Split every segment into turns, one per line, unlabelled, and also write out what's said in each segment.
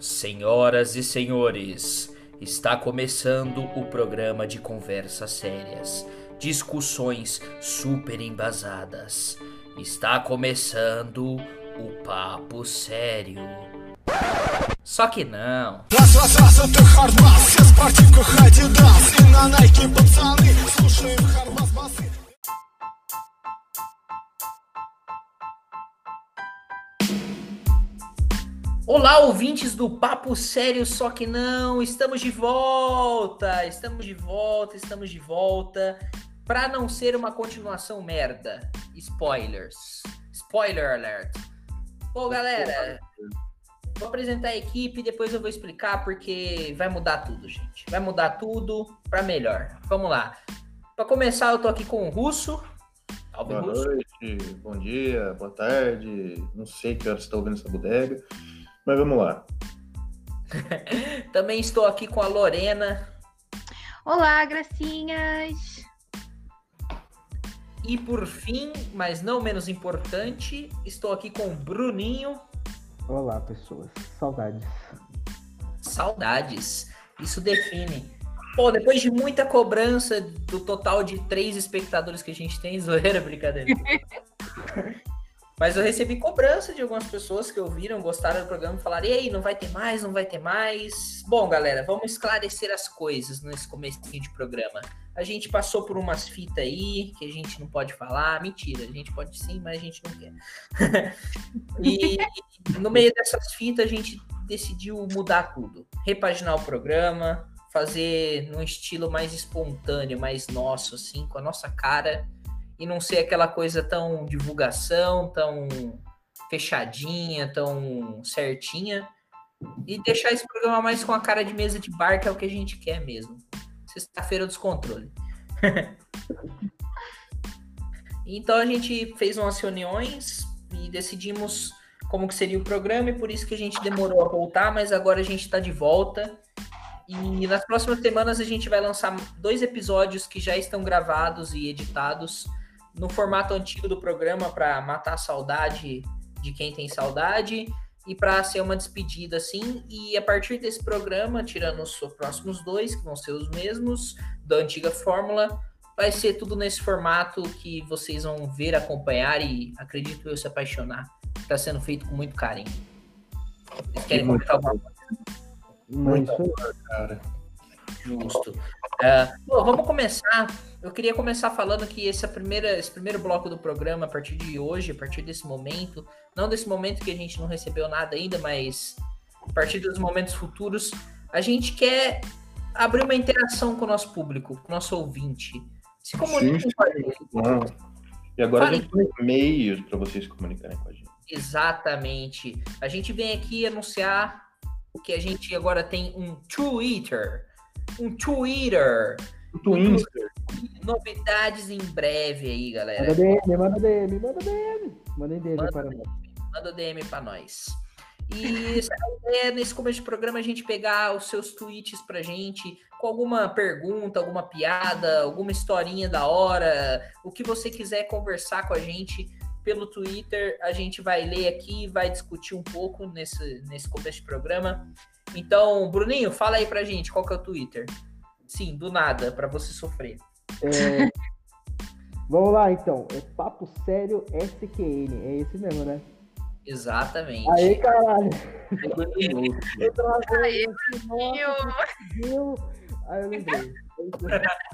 Senhoras e senhores, está começando o programa de conversas sérias, discussões super embasadas. Está começando o Papo Sério. Só que não. Olá, ouvintes do Papo Sério, só que não, estamos de volta, estamos de volta, estamos de volta, para não ser uma continuação merda. Spoilers. Spoiler alert. Bom, galera, vou apresentar a equipe, depois eu vou explicar porque vai mudar tudo, gente. Vai mudar tudo para melhor. Vamos lá. Para começar, eu tô aqui com o Russo. Salve,
Boa
Russo.
noite, bom dia, boa tarde. Não sei que hora você está ouvindo essa bodega, mas vamos lá.
Também estou aqui com a Lorena.
Olá, gracinhas!
E por fim, mas não menos importante, estou aqui com o Bruninho.
Olá, pessoas. Saudades.
Saudades. Isso define. Pô, depois de muita cobrança do total de três espectadores que a gente tem, zoeira, brincadeira. Mas eu recebi cobrança de algumas pessoas que ouviram, gostaram do programa e falaram: e aí, não vai ter mais, não vai ter mais? Bom, galera, vamos esclarecer as coisas nesse começo de programa. A gente passou por umas fitas aí que a gente não pode falar. Mentira, a gente pode sim, mas a gente não quer. e no meio dessas fitas, a gente decidiu mudar tudo. Repaginar o programa, fazer num estilo mais espontâneo, mais nosso, assim, com a nossa cara e não ser aquela coisa tão divulgação, tão fechadinha, tão certinha. E deixar esse programa mais com a cara de mesa de bar, que é o que a gente quer mesmo. Sexta-feira dos controles. então a gente fez umas reuniões e decidimos como que seria o programa, e por isso que a gente demorou a voltar, mas agora a gente está de volta. E nas próximas semanas a gente vai lançar dois episódios que já estão gravados e editados no formato antigo do programa para matar a saudade de quem tem saudade e para ser uma despedida assim. E a partir desse programa, tirando os próximos dois, que vão ser os mesmos da antiga fórmula, vai ser tudo nesse formato que vocês vão ver, acompanhar e acredito eu se apaixonar. Está sendo feito com muito carinho. Vocês querem
Muito
comentar alguma coisa?
Muito
isso
Cara,
Justo. É, bom, vamos começar. Eu queria começar falando que essa primeira, esse primeiro bloco do programa, a partir de hoje, a partir desse momento, não desse momento que a gente não recebeu nada ainda, mas a partir dos momentos futuros, a gente quer abrir uma interação com o nosso público, com o nosso ouvinte. Se comunique
Sim,
com a gente.
bom. E agora
Fale.
a gente tem meios para vocês comunicarem com a gente.
Exatamente. A gente vem aqui anunciar que a gente agora tem um Twitter. Um Twitter.
O Twitter.
Novidades em breve aí, galera.
manda DM, manda DM, manda DM. Mandem DM
Manda
para nós.
Manda DM pra nós. E é nesse começo de programa, a gente pegar os seus tweets pra gente, com alguma pergunta, alguma piada, alguma historinha da hora, o que você quiser conversar com a gente pelo Twitter, a gente vai ler aqui e vai discutir um pouco nesse, nesse começo de programa. Então, Bruninho, fala aí pra gente, qual que é o Twitter? Sim, do nada, pra você sofrer.
É, Vamos lá, então. É Papo Sério SQN. É esse mesmo, né?
Exatamente.
Aí, caralho. Eu.
Aí,
eu lembrei.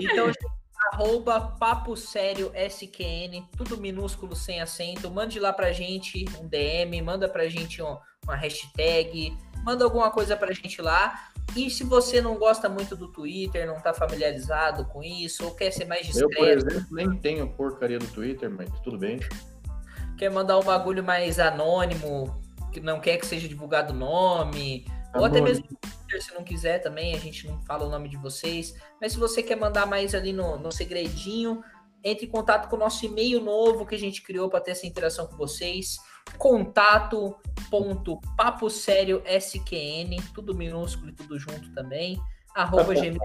Então, gente, arroba Papo Sério SQN, tudo minúsculo, sem acento. Mande lá pra gente um DM, manda pra gente um- uma hashtag, manda alguma coisa pra gente lá. E se você não gosta muito do Twitter, não tá familiarizado com isso, ou quer ser mais
Eu, por
discreto,
exemplo, nem tenho porcaria do Twitter, mas tudo bem.
quer mandar um bagulho mais anônimo, que não quer que seja divulgado o nome, ou até
Anônimo.
mesmo no Twitter, se não quiser também, a gente não fala o nome de vocês. Mas se você quer mandar mais ali no, no segredinho, entre em contato com o nosso e-mail novo que a gente criou para ter essa interação com vocês. Contato.paposériosqn, tudo minúsculo e tudo junto também. Arroba gmail.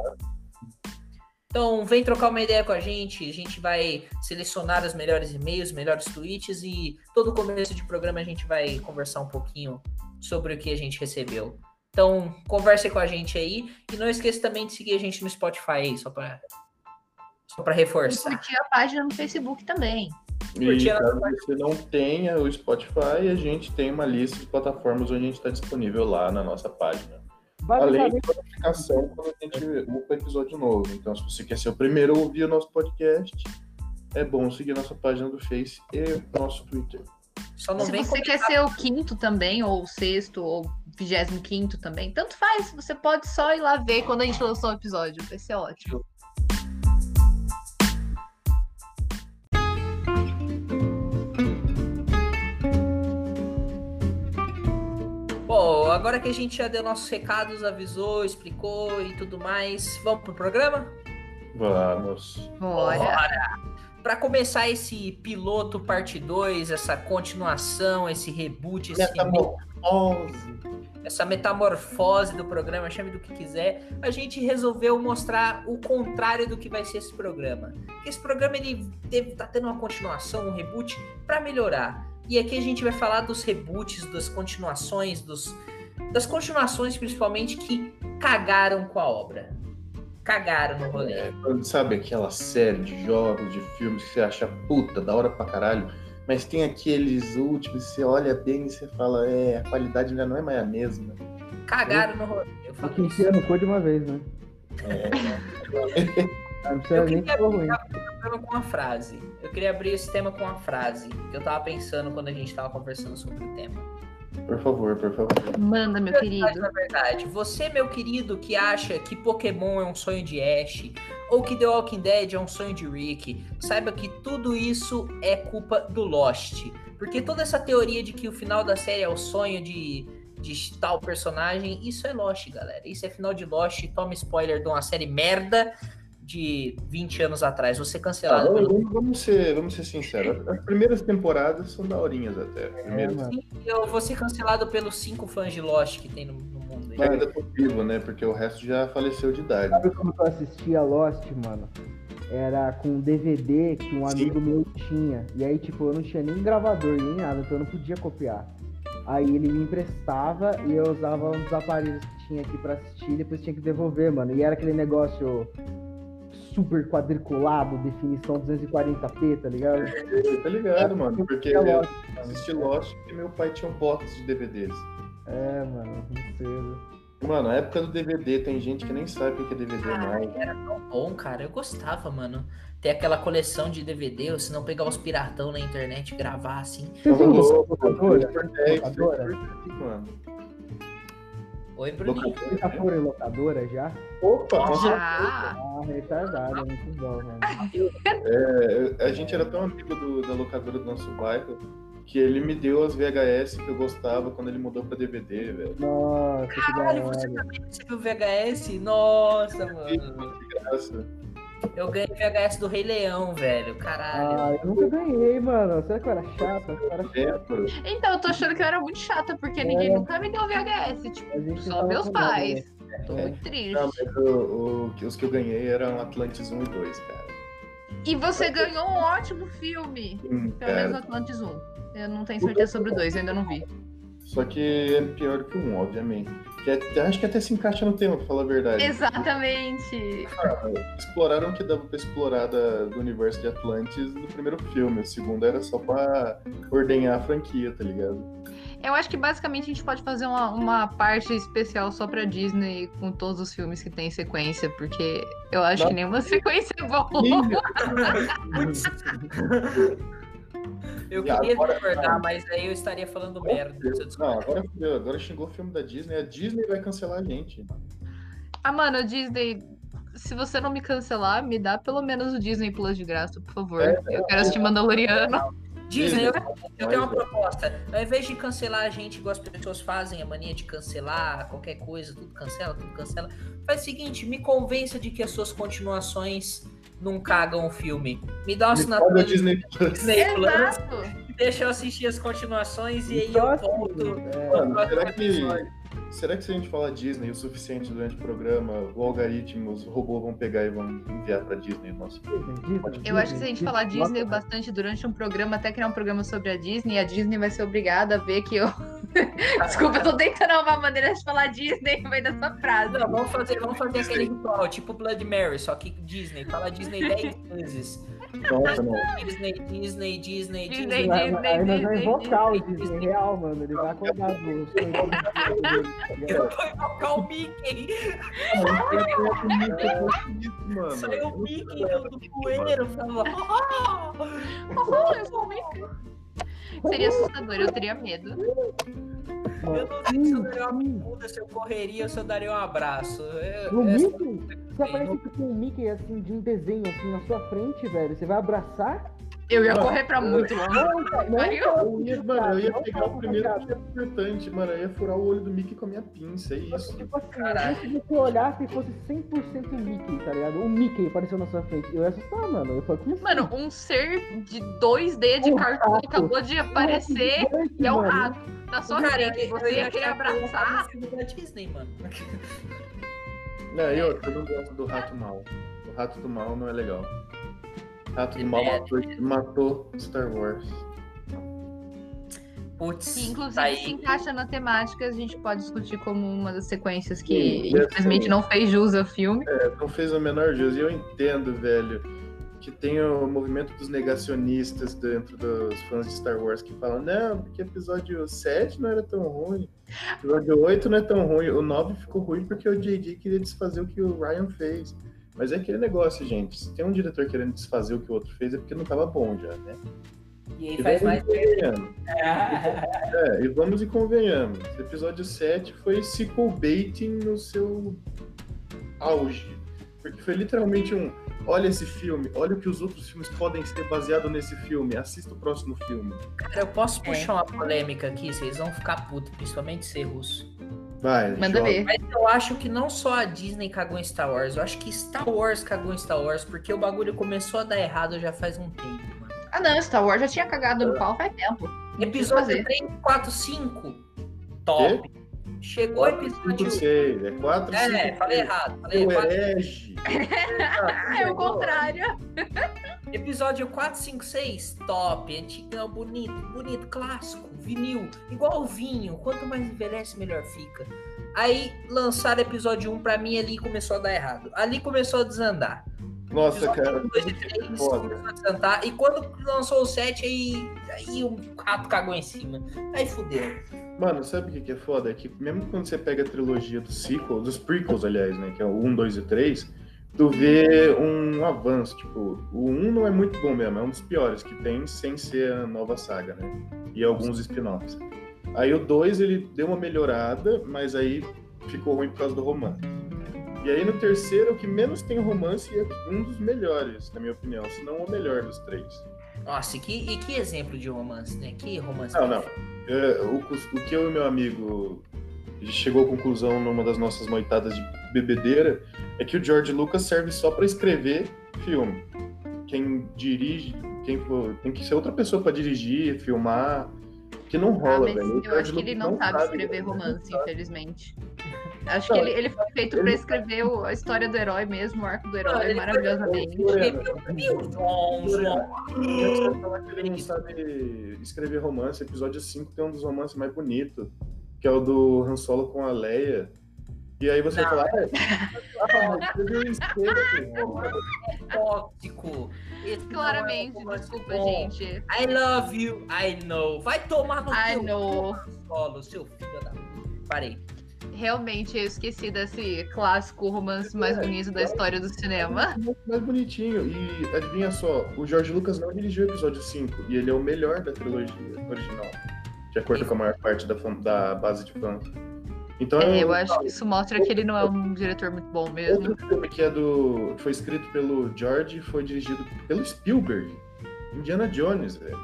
Então, vem trocar uma ideia com a gente. A gente vai selecionar os melhores e-mails, melhores tweets e todo começo de programa a gente vai conversar um pouquinho sobre o que a gente recebeu. Então, converse com a gente aí. E não esqueça também de seguir a gente no Spotify aí, só para só para
E
reforçar.
curtir a página no Facebook também.
E caso você não tenha o Spotify, a gente tem uma lista de plataformas onde a gente está disponível lá na nossa página. Além da notificação quando a gente upa episódio novo. Então, se você quer ser o primeiro a ouvir o nosso podcast, é bom seguir nossa página do Face e o nosso Twitter.
Só não
Se
vem
você quer ser o quinto também, ou o sexto, ou vigésimo quinto também, tanto faz. Você pode só ir lá ver quando a gente lançou o episódio. Vai ser ótimo.
Bom, agora que a gente já deu nossos recados, avisou, explicou e tudo mais, vamos pro programa?
Vamos.
Bora.
Para começar esse piloto parte 2, essa continuação, esse reboot, esse
Metamorfose.
essa metamorfose do programa, chame do que quiser, a gente resolveu mostrar o contrário do que vai ser esse programa. Esse programa ele deve tá tendo uma continuação, um reboot para melhorar. E aqui a gente vai falar dos reboots, das continuações, dos das continuações principalmente que cagaram com a obra. Cagaram no rolê.
É, sabe aquela série de jogos, de filmes que você acha puta, da hora pra caralho, mas tem aqueles últimos, você olha bem e você fala, é, a qualidade ainda não é mais a mesma.
Cagaram no rolê. Eu falo
que
isso.
no cu de uma vez, né?
É,
Não precisa
Eu
nem
queria
ruim.
programa com uma frase. Eu queria abrir esse tema com uma frase que eu tava pensando quando a gente tava conversando sobre o tema.
Por favor, por favor.
Manda, meu
Mas,
querido.
na verdade, você, meu querido, que acha que Pokémon é um sonho de Ash, ou que The Walking Dead é um sonho de Rick, saiba que tudo isso é culpa do Lost. Porque toda essa teoria de que o final da série é o sonho de, de tal personagem, isso é Lost, galera. Isso é final de Lost. Toma spoiler de uma série merda de 20 anos atrás. Você
Ah,
cancelado
vamos,
pelo
vamos- ser, vamos ser sinceros. As primeiras temporadas são daorinhas até.
É,
Primeiras
mano.
Eu vou ser cancelado pelos cinco fãs de Lost que tem no, no mundo. aí.
Mas ainda tô vivo, né? Porque o resto já faleceu de idade.
Sabe como eu assistia Lost, mano? Era com um DVD que um
Sim.
amigo meu tinha. E aí, tipo, eu não tinha nem gravador, nem nada, então eu não podia copiar. Aí ele me emprestava e eu usava um dos aparelhos que tinha aqui pra assistir e depois tinha que devolver, mano. E era aquele negócio super quadriculado, definição 240p, tá ligado?
Tá ligado, mano? Porque
É
eu
Lost,
assisti Lost porque meu pai tinha um box de DVDs.
É, mano, cedo.
Mano, na época do DVD tem gente que nem sabe o que é DVD
Ai,
mais.
era tão bom, cara. Eu gostava, mano. Ter aquela coleção de DVD, ou se não pegar os piratão na internet e gravar assim.
Você tem isso,
louco,
locadora?
por 10,
Locadora?
mano.
Oi, Bruninho.
Vocês já foram em locadora já?
Opa,
Já.
Ah, retardado, é muito bom, mano.
é, a gente era tão amigo do- da locadora do nosso bairro que ele me deu as VHS que eu gostava quando ele mudou pra DVD, velho.
Nossa, que da
Caralho,
hora.
você também recebeu VHS? Nossa, mano.
Que graça.
Eu ganhei VHS do Rei Leão, velho. Caralho.
Ah, eu nunca ganhei, mano. Será que eu era chato? Eu era chato.
Tempo.
Então, eu tô achando que eu era muito chata, porque ninguém nunca me deu VHS. Tipo, só meus pais. Tô
É.
muito triste.
Não, mas o- o- os que eu ganhei eram Atlantis 1 e 2, cara.
E você ganhou um ótimo filme.
Sim,
Pelo menos
cara.
Atlantis 1. Eu não tenho certeza sobre o 2, eu ainda não vi.
Só que é pior que o 1, obviamente. Que é- acho que até se encaixa no tema, pra falar a verdade.
Exatamente.
Exploraram o que dava pra explorar da- do universo de Atlantis no primeiro filme. O segundo era só pra ordenhar a franquia, tá ligado?
Eu acho que basicamente a gente pode fazer uma, uma parte especial só pra Disney com todos os filmes que tem sequência, porque eu acho que nenhuma sequência é boa.
Eu
E
queria
agora-
discordar, mas aí eu estaria falando merda.
Não, agora fudeu. Agora xingou o filme da Disney. A Disney vai cancelar a gente.
Ah, mano, a Disney, se você não me cancelar, me dá pelo menos o Disney Plus de graça, por favor.
É,
eu quero assistir Mandaloriano.
Disney, eu, eu tenho uma proposta. Ao invés de cancelar a gente, igual as pessoas fazem, a mania de cancelar qualquer coisa, tudo cancela, tudo cancela. Faz o seguinte, me convença de que as suas continuações não cagam o filme. Me dá uma assinatura do
Disney Plus.
Disney Plus,
Exato.
deixa eu assistir as continuações e aí eu volto.
é,
será que,
episódio.
Será que se a gente falar Disney o suficiente durante o programa, o algoritmo, os robôs vão pegar e vão enviar pra Disney o nosso
Disney,
Eu acho que se a gente falar Disney bastante durante um programa, até criar um programa sobre a Disney, a Disney vai ser obrigada a ver que eu. Desculpa, eu tô tentando arrumar maneira de falar Disney no meio dessa frase.
Não, vamos fazer, vamos fazer aquele ritual, tipo Blood Mary, só que Disney. Fala Disney 10 vezes.
Nossa, não.
Disney, Disney, Disney,
Disney,
Disney.
Vai-
Disney,
Aí nós vamos
Disney,
invocar o
Disney.
Disney real, mano. Ele vai acordar tá ligado?
Eu vou invocar o Mickey. Saiu o Mickey do, poeiro. Falou, "Ah!"
Oh, eu sou Mickey. Seria assustador, eu teria medo.
Eu não sei se eu daria uma pergunta, se eu correria ou se eu daria um abraço. Eu-
O Você aparece com um Mickey assim de um desenho assim na sua frente, velho. Você vai abraçar?
Eu ia correr pra muito longe.
Não, não,
Eu ia, mano, eu ia
não,
pegar o primeiro é importante, mano. Eu ia furar o olho do Mickey com a minha pinça, é isso.
Tipo assim,
Caralho.
se você olhasse e fosse 100% o Mickey, tá ligado? O Mickey apareceu na sua frente. Eu ia assustar, mano. Eu falei?
Mano, um ser de 2D de
Um
cartoon
rato.
acabou de aparecer e é um rato na sua
Cara,
frente.
eu-
Você
eu
ia querer
ia
abraçar?
da Disney, mano.
Não, eu, eu não gosto do rato mal. O rato do mal não é legal. Rato do mal matou, matou Star Wars.
Putz,
Que inclusive
tá
se encaixa na temática, a gente pode discutir como uma das sequências
Sim,
que
e
infelizmente
assim-
não fez jus ao filme.
Não fez o menor jus. E eu entendo, velho, que tem o movimento dos negacionistas dentro dos fãs de Star Wars que falam, não, porque episódio 7 não era tão ruim. Episódio 8 não é tão ruim. O 9 ficou ruim porque o JJ queria desfazer o que o Ryan fez. Mas é aquele negócio, gente. Se tem um diretor querendo desfazer o que o outro fez, é porque não tava bom já, né?
E aí
E
faz
vamos
mais.
e convenhamos. É, e vamos e convenhamos. Episódio 7 foi sequel baiting no seu auge. Porque foi literalmente um. Olha esse filme, olha o que os outros filmes podem ser baseado nesse filme. Assista o próximo filme.
Cara, eu posso
É.
puxar uma polêmica aqui, vocês vão ficar putos, principalmente ser russo.
Vai,
Manda
joga.
ver.
Mas eu acho que não só a Disney cagou em Star Wars, eu acho que Star Wars cagou em Star Wars, porque o bagulho começou a dar errado já faz um tempo, mano.
Ah não, Star Wars já tinha cagado no pau faz tempo.
Episódio
fazer.
3, 4, 5, top. Chegou o
4, 5,
episódio.
6. É 4, 5,
É, falei errado. Falei 4,
herege.
É o contrário.
Episódio 4, 5, 6, top. Antigão, bonito, bonito, clássico, vinil. Igual o vinho. Quanto mais envelhece, melhor fica. Aí lançaram episódio 1 pra mim ali começou a dar errado. Ali começou a desandar.
Nossa, cara.
2 e 3
foda.
começou a desandar. E quando lançou o 7, aí, aí o rato cagou em cima. Aí fudeu.
Mano, sabe o que é foda? É que mesmo quando você pega a trilogia dos sequels, dos prequels, aliás, né? Que é o 1, 2 e 3, tu vê um avanço. Tipo, o 1 não é muito bom mesmo, é um dos piores que tem sem ser a nova saga, né? E alguns spin-offs. Aí o 2 ele deu uma melhorada, mas aí ficou ruim por causa do romance. E aí no terceiro, o que menos tem romance é um dos melhores, na minha opinião, se não o melhor dos três.
Nossa, e que, e que exemplo de romance, né? Que romance.
Não, não. É, o, o que eu e meu amigo a gente chegou à conclusão numa das nossas noitadas de bebedeira é que o George Lucas serve só pra escrever filme. Quem dirige, quem for, tem que ser outra pessoa pra dirigir, filmar, que não
Ah,
rola,
mas
velho.
Eu acho que ele não sabe escrever
velho.
romance, infelizmente. Acho que ele, ele foi feito pra escrever o- a história do herói mesmo, o arco do herói,
ele-
maravilhosamente.
Ele não sabe escrever romance. Episódio 5 tem um dos romances mais bonitos, que é o do Han Solo com a Leia. E aí você
Não.
fala, ah, mas escreveu em esquerda,
Tóxico. Esse
Claramente,
é
desculpa,
bom.
gente.
I love you, I know. Vai tomar no
I know.
solo, seu filho da. Parei.
Realmente, eu esqueci desse clássico romance mais bonito da história do cinema.
mais bonitinho. E adivinha só, o George Lucas não dirigiu o episódio 5, e ele é o melhor da trilogia original, de acordo com a maior parte da, da base de fãs. Então
É, eu acho que isso mostra que ele não é um diretor muito bom mesmo.
Outro filme que é do. foi escrito pelo George e foi dirigido pelo Spielberg. Indiana Jones, velho.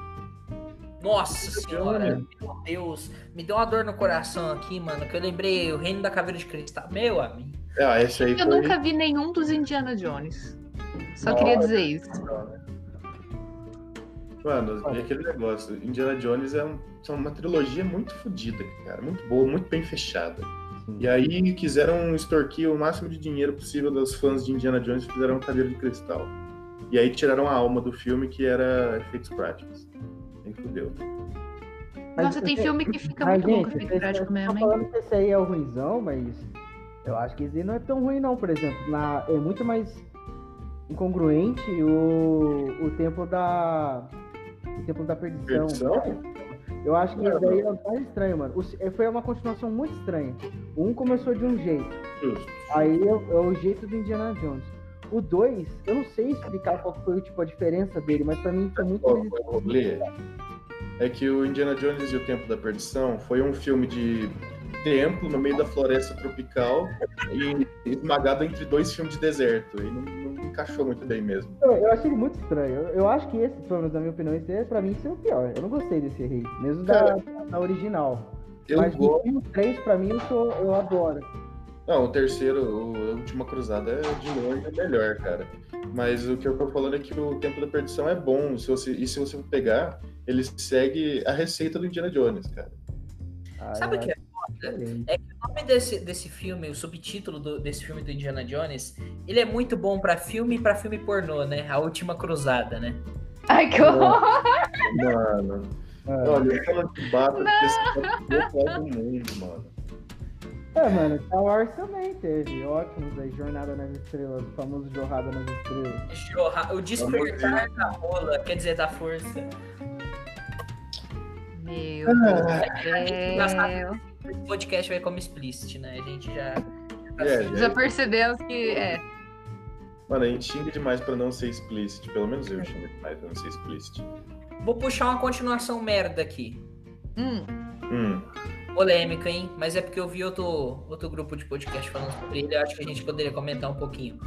Nossa senhora,
Jones.
meu Deus. Me deu uma dor no coração aqui, mano, que eu lembrei o Reino da Caveira de Cristal. Meu amigo.
Ah, esse aí
Eu
foi.
nunca vi nenhum dos Indiana Jones. Só
Nossa.
queria dizer isso.
Mano, é aquele negócio. Indiana Jones é, um- é uma trilogia muito fodida, cara. Muito boa, muito bem fechada. E aí quiseram extorquir o máximo de dinheiro possível dos fãs de Indiana Jones e fizeram um cadeira de cristal. E aí tiraram a alma do filme, que era efeitos práticos. Aí fudeu.
Mas
Nossa, tem
esse-
filme que fica
Mas,
muito bom com
gente,
efeito prático mesmo, hein?
falando que esse aí é o ruimzão, mas eu acho que esse não é tão ruim não, por exemplo. Na, é muito mais incongruente o, o tempo da. O tempo da perdição.
Perdição?
Eu acho que isso daí é mais estranho, mano. O se- foi uma continuação muito estranha. Um começou de um jeito,
Justo.
aí é, o- é o jeito do Indiana Jones. O 2, eu não sei explicar qual foi tipo, a diferença dele, mas pra mim foi muito
o é que o Indiana Jones e o Tempo da Perdição foi um filme de templo no meio da floresta tropical e esmagado entre dois filmes de deserto. E não, não encaixou muito bem mesmo.
Eu, eu achei ele muito estranho. Eu, eu acho que esse, pelo menos na minha opinião, esse é, pra mim, esse é o pior. Eu não gostei desse rei, mesmo da, da original.
Eu
Mas
gosto.
o 3, pra mim, eu, sou, eu adoro.
Não, o terceiro, o a Última Cruzada é de longe o melhor, cara. Mas o que eu tô falando é que o Tempo da Perdição é bom. Se você, e se você for pegar, ele segue a receita do Indiana Jones, cara.
Ah,
Sabe o
eu
que é
acho diferente.
O nome desse, desse filme, o subtítulo do- desse filme do Indiana Jones, ele é muito bom pra filme e pra filme pornô, né? A Última Cruzada, né?
Ai, que horror!
Mano,
É.
olha, eu falo que bata porque esse é do mundo, mano.
É, mano, Star Wars também teve ótimos aí, Jornada nas Estrelas, o famoso Jorrada nas Estrelas.
Jorra- O despertar da rola, quer dizer, da força.
Meu
Ah,
Deus
Esse podcast vai como explicit, né? A gente já.
É,
Já
já-
percebemos que é.
Mano, a gente xinga demais pra não ser explícito. Pelo menos eu xingo demais pra não ser explícito.
Vou puxar uma continuação merda aqui.
Hum,
Hum,
Polêmica, hein? Mas é porque eu vi outro, outro grupo de podcast falando sobre ele. Eu acho que a gente poderia comentar um pouquinho.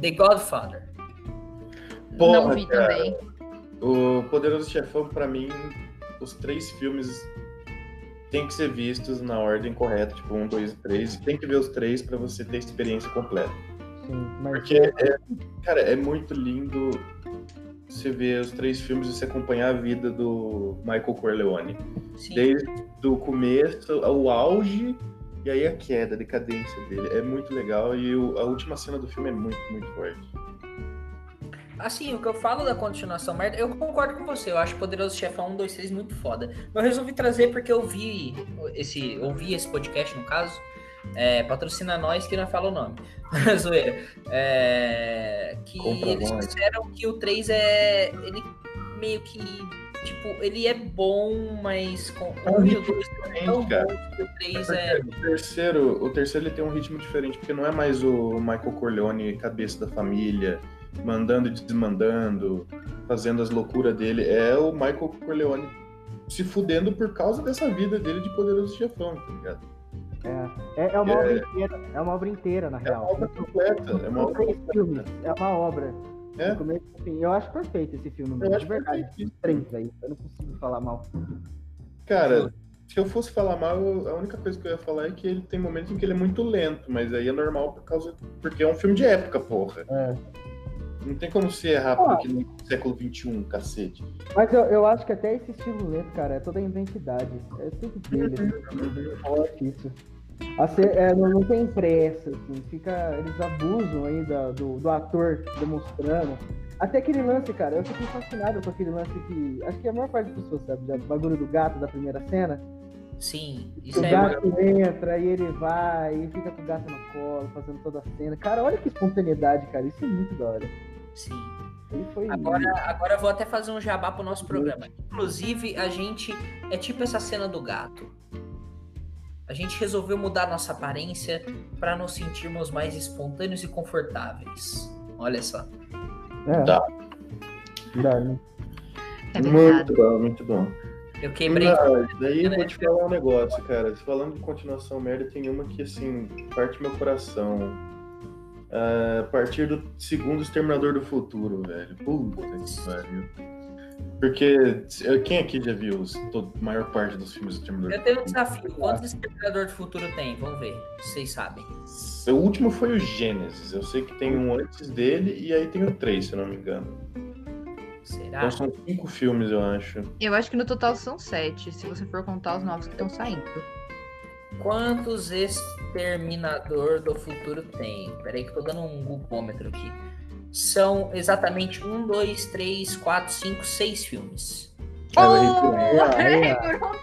The Godfather.
não
Porra,
vi
cara.
também.
O Poderoso Chefão, pra mim, os três filmes têm que ser vistos na ordem correta, tipo um, dois e três. Tem que ver os três pra você ter a experiência completa.
Sim, mas
Porque, é, cara, é muito lindo você ver os três filmes e você acompanhar a vida do Michael Corleone.
Sim.
Desde o começo, o auge e aí a queda, a decadência dele. É muito legal e o- a última cena do filme é muito, muito forte.
Assim, o que eu falo da continuação merda, eu concordo com você. Eu acho Poderoso Chefão 1, 2, 3 muito foda. Mas eu resolvi trazer porque eu vi esse, ouvi esse podcast, no caso. É, patrocina nós que não fala o nome. Zoeira. É, que
Compra
eles
nós.
disseram que o 3 é. Ele meio que. Tipo, ele é bom, mas com
É um
o
ritmo
2 são
diferente,
tão
cara.
o 3
Porque
é.
O terceiro, o terceiro ele tem um ritmo diferente, porque não é mais o Michael Corleone, cabeça da família, mandando e desmandando, fazendo as loucuras dele. É o Michael Corleone se fudendo por causa dessa vida dele de poderoso chefão, tá ligado?
é, é, é uma
É.
obra inteira, é uma obra inteira, na
É uma
real.
obra completa, é uma obra
filmes, é uma obra.
É.
Do começo ao fim. Eu acho perfeito esse filme, mano, de verdade. Três, velho. Eu não consigo falar mal.
Cara, se eu fosse falar mal, a única coisa que eu ia falar é que ele tem momentos em que ele é muito lento, mas aí é normal por causa. Porque é um filme de época, porra.
É.
Não tem como ser rápido
Ah.
que no século XXI, cacete.
Mas eu, eu acho que até esse estilo lento, cara, é toda a identidade. É tudo dele.
Uhum.
Forte isso. A ser- é, não, não tem pressa, assim, fica, eles abusam aí da- do, do ator demonstrando. Até aquele lance, cara, eu fiquei fascinado com aquele lance que. Acho que a maior parte das pessoas sabe, já, o bagulho do gato da primeira cena.
Sim,
O
isso é.
gato entra e ele vai e fica com o gato no colo, fazendo toda a cena. Cara, olha que espontaneidade, cara. Isso é muito da hora.
Sim.
Ele foi.
Agora, agora eu vou até fazer um jabá pro nosso programa. Inclusive, a gente é tipo essa cena do gato. A gente resolveu mudar nossa aparência para nos sentirmos mais espontâneos e confortáveis. Olha só.
É,
Dá.
dá, né?
É
muito bom, muito bom.
Eu quebrei.
Daí eu vou te falar um negócio, cara. Falando de continuação merda, tem uma que, assim, parte meu coração. Ah, a partir do segundo Exterminador do Futuro, velho. Puta que pariu. Porque eh, quem aqui já viu os, todo, a maior parte dos filmes do Exterminador
Eu
do
tenho um desafio. Quantos Exterminador do Futuro tem? Vamos ver. Vocês sabem.
O último foi o Gênesis. Eu sei que tem um antes dele e aí tem o 3, se eu não me engano.
Será?
Então são cinco filmes, eu acho.
Eu acho que no total são sete, se você for contar os novos que estão saindo.
Quantos Exterminador do Futuro tem? Peraí que eu tô dando um gulpômetro aqui. São exatamente um, dois, três, quatro, cinco, seis filmes.
Eu
Oh,
errei por
por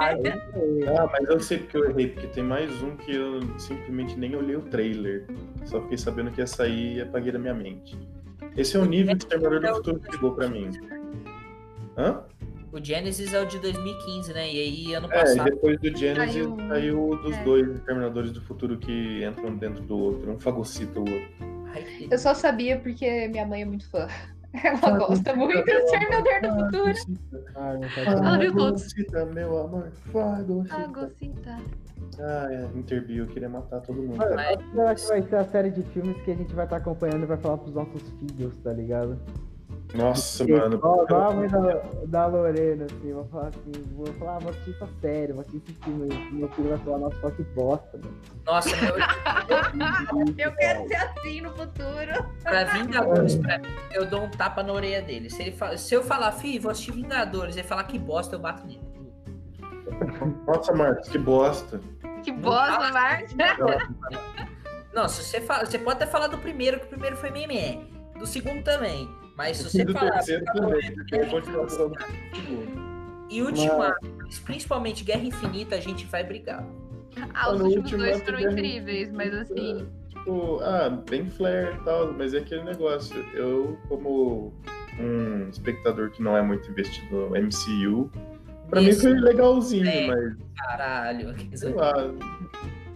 Ah, mas eu sei porque eu errei, porque tem mais um que eu simplesmente nem olhei o trailer. Só fiquei sabendo que ia sair e apaguei da minha mente. Esse é o nível de Exterminador do Futuro que chegou pra mim. Hã?
O Genesis é o de 2015, né? E aí, ano
É, e
passado.
depois do Genesis
Saiu-
saiu dos
é.
dois Exterminadores do Futuro que entram dentro do outro. Um fagocita o outro.
Ai, que-
Eu só sabia porque minha mãe é muito fã. Ela gosta muito do Exterminador do Futuro.
Ah, não tá
Ela viu todos.
Fagocita, meu amor. Fagocita.
Fagocita.
Ah, é. Interview, eu queria matar todo mundo.
Mano,
Mas-
eu acho que vai ser a série de filmes que a gente vai estar acompanhando e vai falar pros nossos filhos, tá ligado?
Nossa,
Porque,
mano.
Igual igual a mãe da, da Lorena, assim, vou falar assim, vou falar, ah, vou assistir série, vou assistir esse filme. Meu filho vai falar, nossa, só que bosta, mano.
Nossa, meu,
Eu quero ser assim no futuro.
pra Vingadores, pra mim, eu dou um tapa na orelha dele. Se, ele fala, se eu falar, fi, vou assistir Vingadores, ele falar que bosta, eu bato nele.
Nossa, Marcos, que bosta.
Que bosta, Marte.
Não, se você fala, você pode até falar do primeiro, que o primeiro foi meme. Do segundo também. Mas se
E
você falar.
é.
E Ultimato, principalmente Guerra Infinita, a gente vai brigar.
Ah, os últimos
último
dois foram incríveis, mas assim.
Tipo, ah, bem flare e tal, mas é aquele negócio. Eu, como um espectador que não é muito investido no MCU, pra mim
Isso,
foi legalzinho,
É.
mas
Caralho.
sei lá.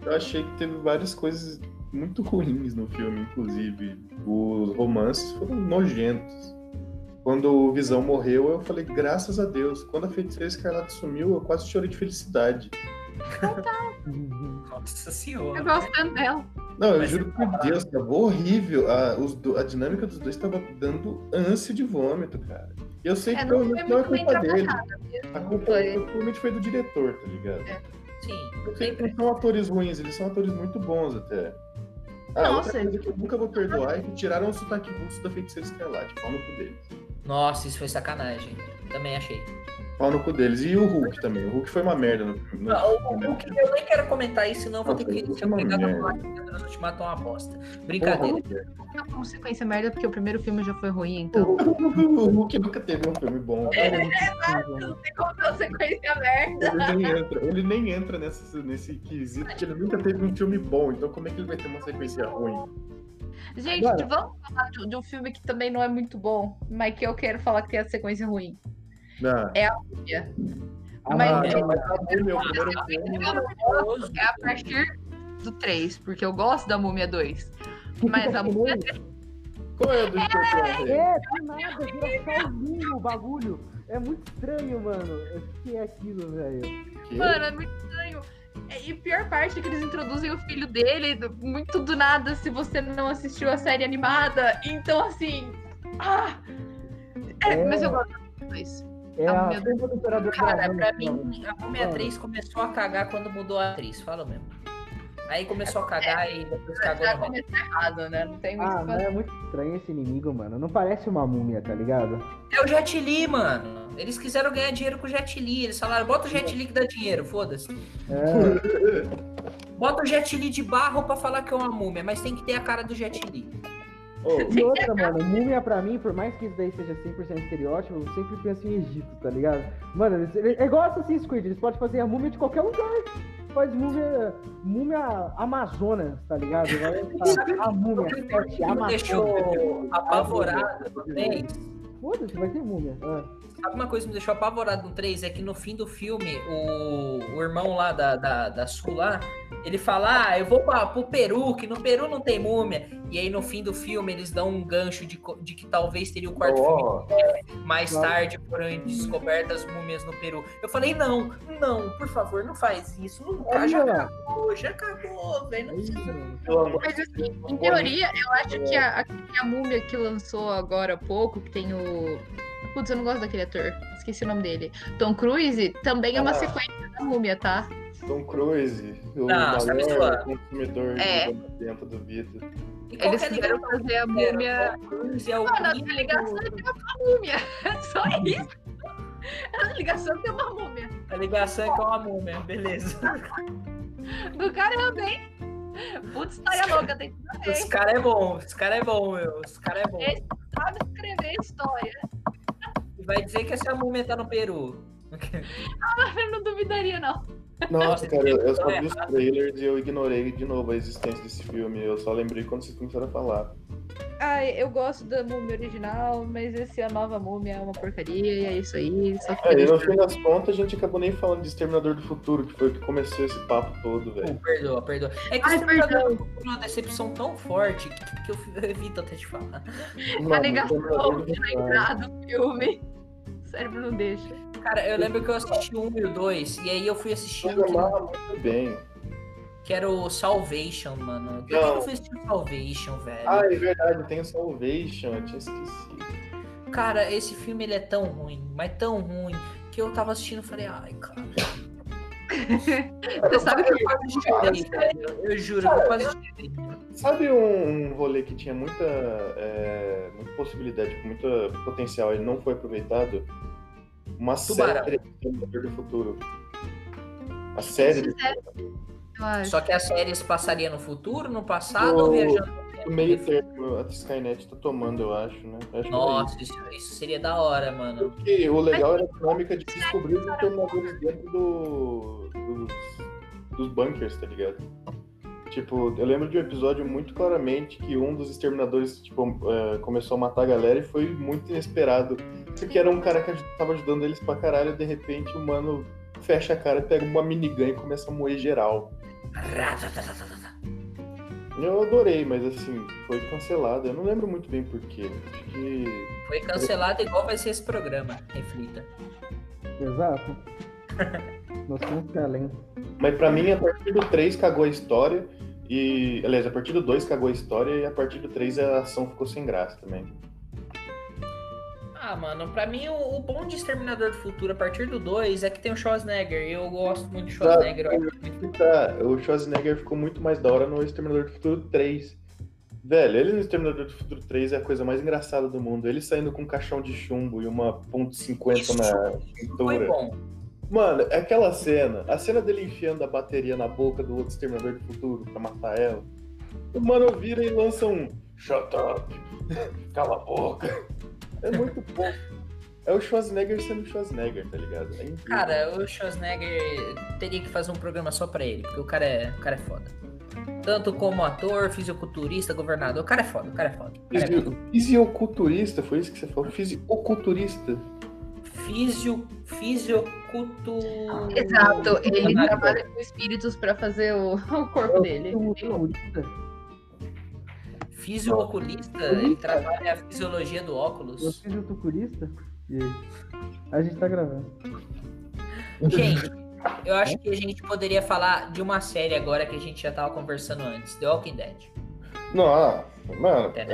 Eu achei que teve várias coisas muito ruins no filme, inclusive. Os romances foram nojentos. Quando o Visão morreu, eu falei, graças a Deus. Quando a feiticeira escarlate sumiu, eu quase chorei de felicidade.
Nossa
Eu
senhora.
gosto tanto dela.
Não, eu
Mas
juro por Deus, tava horrível. A, os a dinâmica dos dois tava dando ânsia de vômito, cara. E eu sei
É,
que
não
provavelmente
foi
não é culpa dele. A culpa
Foi.
provavelmente foi do diretor, tá ligado?
Sim,
Porque eles
sempre.
não são atores ruins, eles são atores muito bons até. Ah,
Nossa,
outra coisa que eu nunca vou perdoar é que tiraram o sotaque russo da feiticeira escarlate. Pau no cu deles.
Nossa, isso foi sacanagem. Também achei.
Pau no cu deles. E o Hulk também. O Hulk foi uma merda no filme.
Não, o, o, o que eu nem quero comentar isso, senão eu vou ter que ser obrigado a falar que Ultimato é uma bosta. Brincadeira.
Não como sequência merda, porque o primeiro filme já foi ruim, então.
O Hulk nunca teve um filme bom.
Não tem como ter uma sequência merda.
Ele nem entra, ele nem entra nesse, nesse quesito, porque ele nunca teve um filme bom, então como é que ele vai ter uma sequência ruim?
Gente,
Agora-
vamos falar de, de um filme que também não é muito bom, mas que eu quero falar que tem a sequência ruim.
Não.
Ah,
Mas-
mas-
Ah, mas tá bom, meu primeiro filme.
É a partir do 3, porque eu gosto da Múmia 2. Mas a Múmia
Qual é o do Rei?
É, do nada, vira sozinho o bagulho. É muito estranho, mano. O que é aquilo, velho?
Mano, é muito estranho. É, E a pior parte é que eles introduzem o filho dele muito do nada se você não assistiu a série animada. Então, assim. Ah! É,
É.
Mas eu gosto disso.
É a sombra do Imperador
Cara,
Dragão,
pra
mano.
mim, a Múmia 3 começou a cagar quando mudou a atriz, fala mesmo. Aí começou a cagar e depois cagou
Já
no
começou errado, né? Não tem muito
Ah, mas é muito estranho esse inimigo, mano. Não parece uma múmia, tá ligado?
É o Jet Li, mano. Eles quiseram ganhar dinheiro com o Jet Li. Eles falaram, bota o Jet Li que dá dinheiro, foda-se.
É,
Bota o Jet Li de barro pra falar que é uma múmia, mas tem que ter a cara do Jet Li.
Ô,
E outra, mano, múmia pra mim, por mais que isso daí seja 100% estereótipo, eu sempre penso em Egito, tá ligado? Mano, eles, é igual Assassin's Creed, eles podem fazer a múmia de qualquer lugar. Faz múmia, múmia Amazonas, tá ligado? A múmia,
o que
sete,
me
Amazonas.
deixou apavorado 3?
Foda-se, vai ter múmia. Ah.
Sabe uma coisa que me deixou apavorado no 3? É que no fim do filme, o, o irmão lá da, da, da Sul lá, ele fala, ah, eu vou pra, pro Peru, que no Peru não tem múmia. E aí no fim do filme eles dão um gancho de, de que talvez teria o quarto filme
ó,
mais
Claro.
tarde foram descobertas múmias no Peru. Eu falei, não, não, por favor, não faz isso. Não,
É,
já acabou, já acabou, velho. Não
É
precisa.
Mas assim, em teoria, eu acho que a, a múmia que lançou agora há pouco, que tem o. Putz, eu não gosto daquele ator. Esqueci o nome dele. Tom Cruise também é uma
Ah.
sequência da múmia, tá?
Tom Cruise, o
Não, tá me
maior
zoando.
consumidor
É.
de dentro do vida.
E qual
Eles
é a
quiseram fazer a múmia.
É o
Mano, a ligação é uma múmia. Só isso. A ligação é ter uma múmia.
A ligação é com a múmia, beleza.
Do caramba, hein? Puta história louca, tem que
Esse
saber.
cara é bom, esse cara é bom, meu. Esse cara é bom.
Esse sabe escrever história.
E vai dizer que essa múmia tá no Peru.
Eu não duvidaria, não.
Nossa, cara, eu, eu só
É
vi os trailers e eu ignorei de novo a existência desse filme. Eu só lembrei quando vocês começaram a falar.
Ai, eu gosto da múmia original, mas esse a nova múmia é uma porcaria e é isso aí. Só
É, e no fim das contas, a gente acabou nem falando de Exterminador do Futuro, que foi o que começou esse papo todo, velho.
Perdoa, perdoa. É que
Ai,
Exterminador foi uma decepção tão forte que, que eu evito até te falar.
A negação
do
de
Futuro.
lembrar do filme. O cérebro não deixa.
Cara, eu lembro que eu assisti o 1 e o 2, e aí eu fui assistir
Eu
que,
muito bem.
Que era o Salvation, mano. Por que eu fui assistir o Salvation, velho?
Ah, é verdade, tem o Salvation, eu tinha esquecido.
Cara, esse filme ele é tão ruim, mas tão ruim, que eu tava assistindo e falei, ai, cara.
Você sabe que
Eu quase chorei, velho. Eu juro que eu quase chorei.
Sabe um, um rolê que tinha muita, é, muita possibilidade, com muita potencial, ele não foi aproveitado? Uma
Tubarão.
série do Futuro. A série de
acho.
Só que a série se passaria no futuro, no passado
O-
ou viajando no tempo?
meio termo, a Skynet tá tomando, eu acho, né? Eu acho que é
Nossa, isso, isso seria da hora, mano.
Porque o legal era a dinâmica de descobrir os exterminadores dentro do, dos, dos bunkers, tá ligado? Tipo, eu lembro de um episódio muito claramente que um dos exterminadores, tipo, eh, começou a matar a galera e foi muito inesperado. Porque era um cara que tava ajudando eles pra caralho e de repente o mano fecha a cara, pega uma minigun e começa a moer geral. Eu adorei, mas assim, foi cancelado. Eu não lembro muito bem porquê. Acho que.
Foi cancelado igual vai ser esse programa, reflita.
Exato. Nós somos além.
Mas pra mim, a partir do 3 cagou a história. E. Aliás, a partir do 2 cagou a história e a partir do 3 a ação ficou sem graça também.
Ah, mano, pra mim o, o bom de Exterminador do Futuro a partir do 2 é que tem o Schwarzenegger. E eu gosto muito de Schwarzenegger. eu muito-
Tá, o Schwarzenegger ficou muito mais da hora no Exterminador do Futuro 3. Velho, ele no Exterminador do Futuro 3 é a coisa mais engraçada do mundo. Ele saindo com um caixão de chumbo e uma ponto .50
Isso
na cintura.
bom.
Mano, é aquela cena, a cena dele enfiando a bateria na boca do outro Exterminador do Futuro pra matar ela. O mano vira e lança um Shut up! Cala a boca! É muito bom. É o Schwarzenegger sendo Schwarzenegger, tá ligado? É.
Cara, o Schwarzenegger teria que fazer um programa só pra ele, porque o cara é, o cara é foda. Tanto como ator, fisiculturista, governador, o cara é foda, o cara é foda. Cara é
Fisioculturista, foi isso que você falou? Fisioculturista.
Fisio, fisiocultu...
Exato, ele trabalha com espíritos pra fazer o, o corpo dele.
Fisiooculista, ele trabalha a fisiologia do
Eu
óculos.
fiz o tucurista. E aí? A gente tá gravando.
Gente, eu acho que a gente poderia falar de uma série agora que a gente já tava conversando antes, The Walking Dead.
Nossa, mano, é.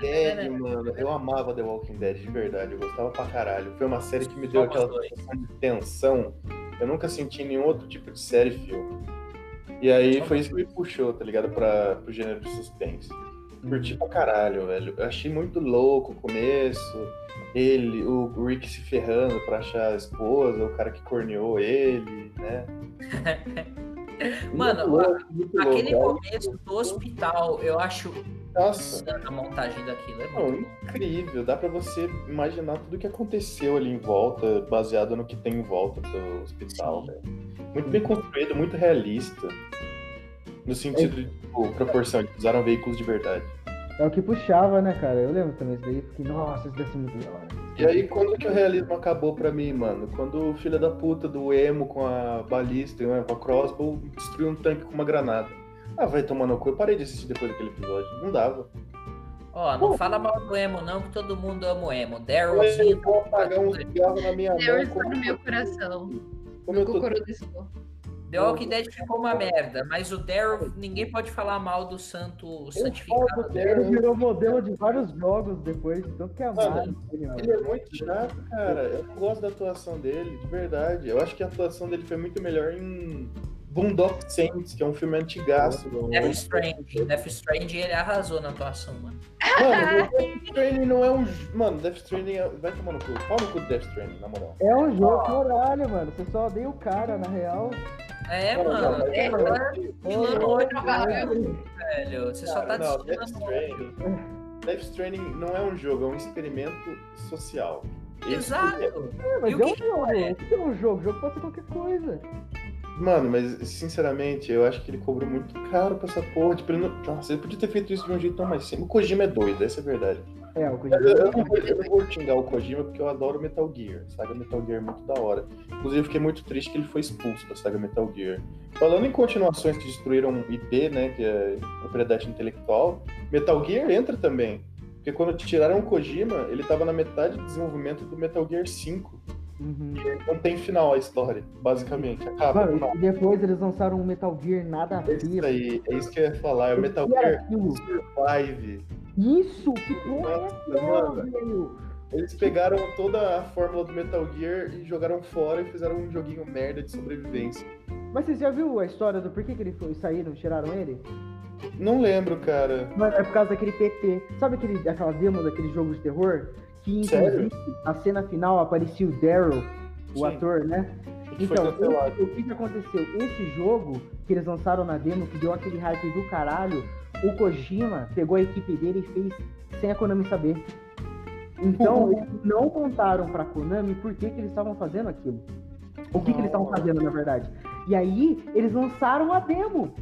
Dead, mano. Eu amava The Walking Dead, de verdade. Eu gostava pra caralho. Foi uma série que me deu aquela sensação de tensão. Eu nunca senti em nenhum outro tipo de série filme. E aí foi isso que me puxou, tá ligado? Pra, pro gênero de suspense. Curti pra caralho, velho. Eu achei muito louco o começo. Ele, o Rick se ferrando pra achar a esposa, o cara que corneou ele, né?
Mano,
louco,
Aquele
louco.
começo do hospital, eu acho
Nossa.
a montagem daquilo. É
Não, incrível. Dá pra você imaginar tudo que aconteceu ali em volta, baseado no que tem em volta do hospital, velho. Muito bem construído, muito realista. No sentido de tipo, proporção, eles usaram veículos de verdade.
É o que puxava, né, cara? Eu lembro também isso daí. Fiquei, nossa, isso deve ser muito da hora.
E aí, quando que o realismo acabou pra mim, mano? Quando o filho da puta do emo com a balista, né, com a crossbow, destruiu um tanque com uma granada. Ah, vai tomar no cu. Eu parei de assistir depois daquele episódio. Não dava.
Ó, não fala mal do emo, não, que todo mundo ama o emo.
Eu
Darylzinho.
vou apagar um cigarro na minha
Deus
mão.
está
como-
no meu coração.
Como eu
No
tô.
The Walking Dead ficou uma merda, mas o Daryl, ninguém pode falar mal do santo
Eu
santificado.
Ele
Daryl,
virou modelo de vários jogos depois, de tanto que é amado. ele, mano.
Ele é muito chato, cara. Eu não gosto da atuação dele, de verdade. Eu acho que a atuação dele foi muito melhor em Boondock Saints, que é um filme antigaço.
Death Stranding. Death Stranding, ele arrasou na atuação, mano.
Mano, Death Stranding não é um. Mano, Death Stranding é... vai tomar no cu. Pau no cu do Death Stranding, na moral.
É um jogo caralho, mano. Você só odeia o cara, na real.
É,
Não,
mano.
não,
É,
Ô,
muito,
jogável.
velho. Você só tá
Não, Death Stranding. Death Stranding não é um jogo, é um experimento social. Esse
Exato.
É, mas
E
é
o
um
que
jogo.
é?
O que é um jogo? O jogo pode ser qualquer coisa.
Mano, mas sinceramente, eu acho que ele cobrou muito caro pra essa porra. Tipo, ele não... Nossa, ele podia ter feito isso de um jeito tão mais simples. O Kojima é doido, essa é a verdade.
É, o
Mas eu, eu não
Kojima.
vou, eu não vou xingar o Kojima porque eu adoro Metal Gear. Saga Metal Gear é muito da hora. Inclusive, eu fiquei muito triste que ele foi expulso da saga Metal Gear. Falando em continuações que destruíram IP, né, que é propriedade intelectual, Metal Gear entra também. Porque quando tiraram o Kojima, ele tava na metade do desenvolvimento do Metal Gear 5.
Uhum.
Não tem final a história, basicamente. Acaba.
Mano, e depois eles lançaram um Metal Gear nada a
É isso
ver.
aí, é isso que eu ia falar. É o Metal Gear? Survive.
Isso! Que porra é velho?
Eles pegaram toda a fórmula do Metal Gear e jogaram fora e fizeram um joguinho merda de sobrevivência.
Mas você já viu a história do porquê que ele foi saíram, tiraram ele?
Não lembro, cara.
Mano, é por causa daquele PT. Sabe aquele, aquela demo daquele jogo de terror? Que
Sério?
inclusive na cena final aparecia o Daryl, o
Sim.
ator, né? Então, esse- o que, que aconteceu? Esse jogo que eles lançaram na demo, que deu aquele hype do caralho, o Kojima pegou a equipe dele e fez sem a Konami saber. Então,
Uhum.
eles não contaram pra Konami por que, que eles estavam fazendo aquilo. O que, que eles estavam fazendo, na verdade. E aí, eles lançaram a demo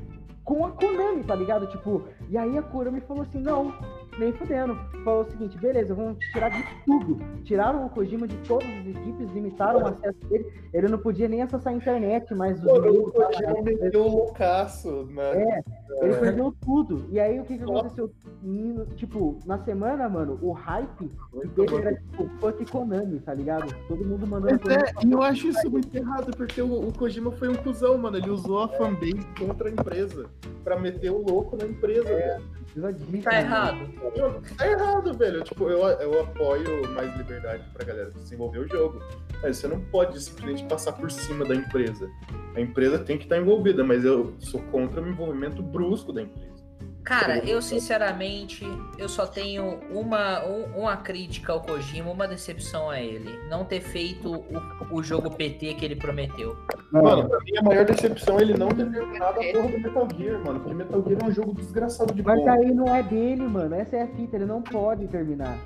com a Konami, tá ligado? Tipo, e aí a Konami falou assim, não, nem fudendo. Falou o seguinte, beleza, vamos tirar de tudo. Tiraram o Kojima de todas as equipes, limitaram o acesso dele. Ele não podia nem acessar a internet, mas
Mano, o Kojima meteu o loucaço, né?
É, ele perdeu tudo. E aí o que que aconteceu? Hum, Tipo, na semana, mano, o hype dele era tipo fuck Konami, tá ligado? Todo mundo mandando
Mas é, eu acho isso muito errado, porque o, o Kojima foi um cuzão, mano. Ele usou a fanbase contra a empresa pra meter o louco na empresa, velho.
Pesadíssimo.
Tá errado.
Mano, Tá errado, velho. Tipo, eu, eu apoio mais liberdade pra galera desenvolver o jogo. Mas você não pode simplesmente passar por cima da empresa. A empresa tem que estar envolvida, mas eu sou contra o envolvimento brusco da empresa.
Cara, eu sinceramente, eu só tenho uma, um- uma crítica ao Kojima, uma decepção a ele. Não ter feito o, o jogo PT que ele prometeu.
Mano, pra mim a maior decepção é ele não ter terminado a porra do Metal Gear, mano. Porque Metal Gear é um jogo desgraçado de
Mas
bom.
aí não é dele, mano. Essa é a fita, ele não pode terminar.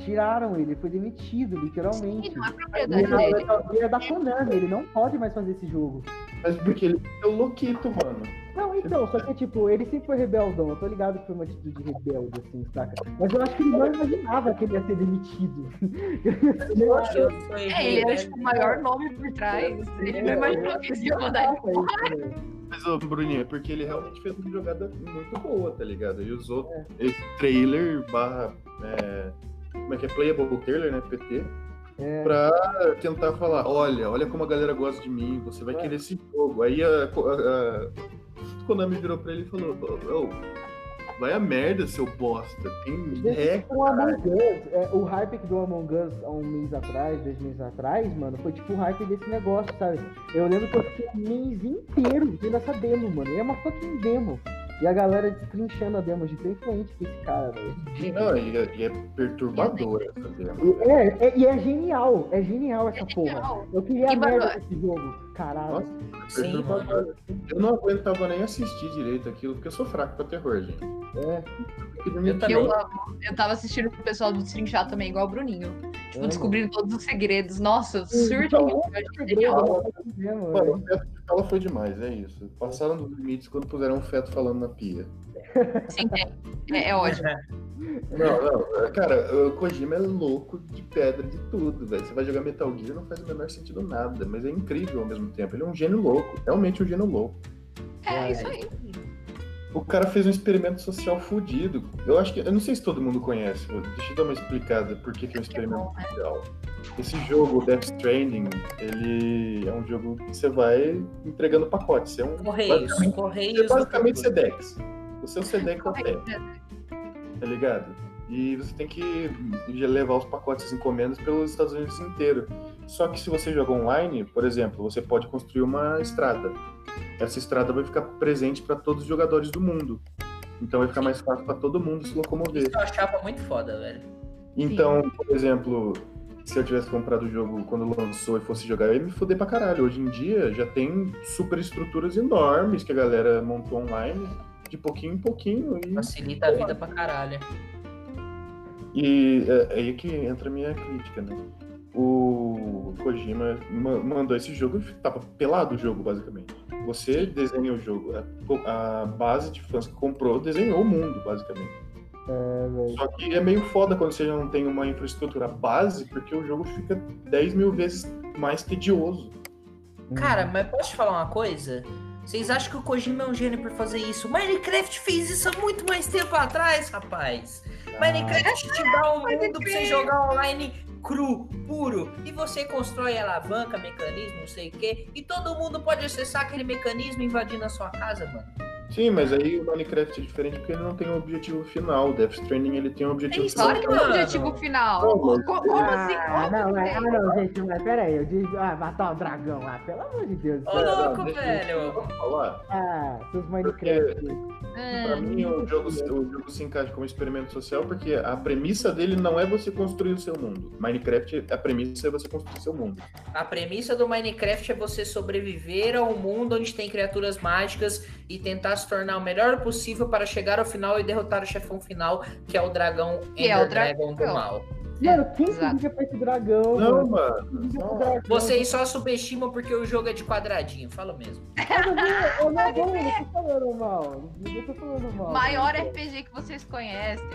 Tiraram ele, foi demitido, literalmente.
E não é propriedade dele.
Metal Gear é da Konami, ele não pode mais fazer esse jogo.
Mas porque ele é o louquito, mano.
Não, então, só que, tipo, ele sempre foi rebeldão. Eu tô ligado que foi uma atitude rebelde, assim, saca? Mas eu acho que ele não imaginava que ele ia ser demitido.
Eu acho que foi
É, ele era tipo, o maior nome por trás. Ele não imaginou que eles iam mandar ele.
Mas, ô, Bruninho, é porque ele realmente fez uma jogada muito boa, tá ligado? Ele usou esse trailer barra. é, como é que é? Playable trailer, né? PT.
É.
Pra tentar falar: olha, olha como a galera gosta de mim, você vai
É.
querer esse jogo. Aí a, a, a Konami virou pra ele e falou: ô, vai a merda, seu bosta. Tem ré.
O Among Us, é, o hype que deu Among Us há um mês atrás, dois meses atrás, mano, foi tipo o hype desse negócio, sabe? Eu lembro que eu fiquei um mês inteiro vendo essa demo, mano. E é uma fucking demo. E a galera destrinchando a demo de tão influente que esse cara, velho.
Não, e é, e é perturbador essa demo.
E é, é- e é genial, é genial essa porra.
Genial.
Eu queria a
E, mano,
merda desse jogo, caralho.
Nossa,
Sim,
perturbador. Eu não aguentava nem assistir direito aquilo, porque eu sou fraco pra terror, gente.
É,
que
Eu também.
Eu amo. Eu tava assistindo o pessoal do Stringchat também, igual o Bruninho. Tipo,
Amo.
descobrindo todos os segredos. Nossa, surto.
fala foi demais, é isso. Passaram dos limites quando puseram um feto falando na pia.
Sim, é, é, é ótimo.
Não, não, é, cara, o Kojima é louco de pedra de tudo, velho. Você vai jogar Metal Gear não faz o menor sentido nada, mas é incrível ao mesmo tempo. Ele é um gênio louco, realmente um gênio louco.
É isso aí.
O cara fez um experimento social fudido. Eu acho que. Eu não sei se todo mundo conhece. Deixa eu dar uma explicada por que, que é um experimento
né?
social. Esse jogo, Death Stranding, ele é um jogo que você vai entregando pacotes. Você é um.
Correios,
basicamente-
Correios.
Você é basicamente. Sedex. O seu Sedex é o pé,
né?
tá ligado? E você tem que levar os pacotes as encomendas pelos Estados Unidos inteiro. Só que se você joga online, por exemplo, você pode construir uma estrada. Essa estrada vai ficar presente para todos os jogadores do mundo. Então vai ficar mais fácil para todo mundo se locomover.
Isso eu achava muito foda, velho.
Então, por exemplo, se eu tivesse comprado o jogo quando lançou e fosse jogar, eu ia me foder pra caralho. Hoje em dia já tem superestruturas enormes que a galera montou online, de pouquinho em pouquinho. E,
Facilita a vida pra caralho.
e é, é aí que entra a minha crítica, né? O Kojima ma- mandou esse jogo e tava pelado o jogo, basicamente. Você desenha o jogo. A, base de fãs que comprou desenhou o mundo, basicamente.
É, velho.
Só que é meio foda quando você não tem uma infraestrutura base, porque o jogo fica 10 mil vezes mais tedioso.
Cara, mas posso te falar uma coisa? Vocês acham que o Kojima é um gênio por fazer isso? Minecraft fez isso há muito mais tempo atrás, rapaz. Minecraft te dá um mundo pra você jogar online cru, puro, e você constrói alavanca, mecanismo, não sei o quê, e todo mundo pode acessar aquele mecanismo invadindo a sua casa, mano.
Sim, mas aí o Minecraft é diferente porque ele não tem um objetivo final. O Death Stranding ele tem um objetivo
Tem
final.
Claro que tem um objetivo final.
Não, mas-
Como assim?
Ah,
Como
não,
tem?
ah, não, gente, mas pera aí, eu digo, ah, matar o dragão lá, pelo amor de Deus.
Ô,
Não,
louco,
eu-
velho.
Falar?
Ah, seus Minecraft.
Pra
Hum,
mim, o jogo, o jogo se encaixa como experimento social porque a premissa dele não é você construir o seu mundo. Minecraft, a premissa é você construir o seu mundo.
A premissa do Minecraft é você sobreviver a um mundo onde tem criaturas mágicas e tentar se tornar o melhor possível para chegar ao final e derrotar o chefão final, que é o dragão
Que é o
Ender Dragon do mal.
Mano, quem
Exato.
liga pra esse dragão?
Não,
mano?
mano. Não.
dragão?
Vocês só subestimam porque o jogo é de quadradinho, falo mesmo.
Eu não, eu não, eu não tô falando mal. Eu tô falando mal.
Maior RPG que vocês conhecem.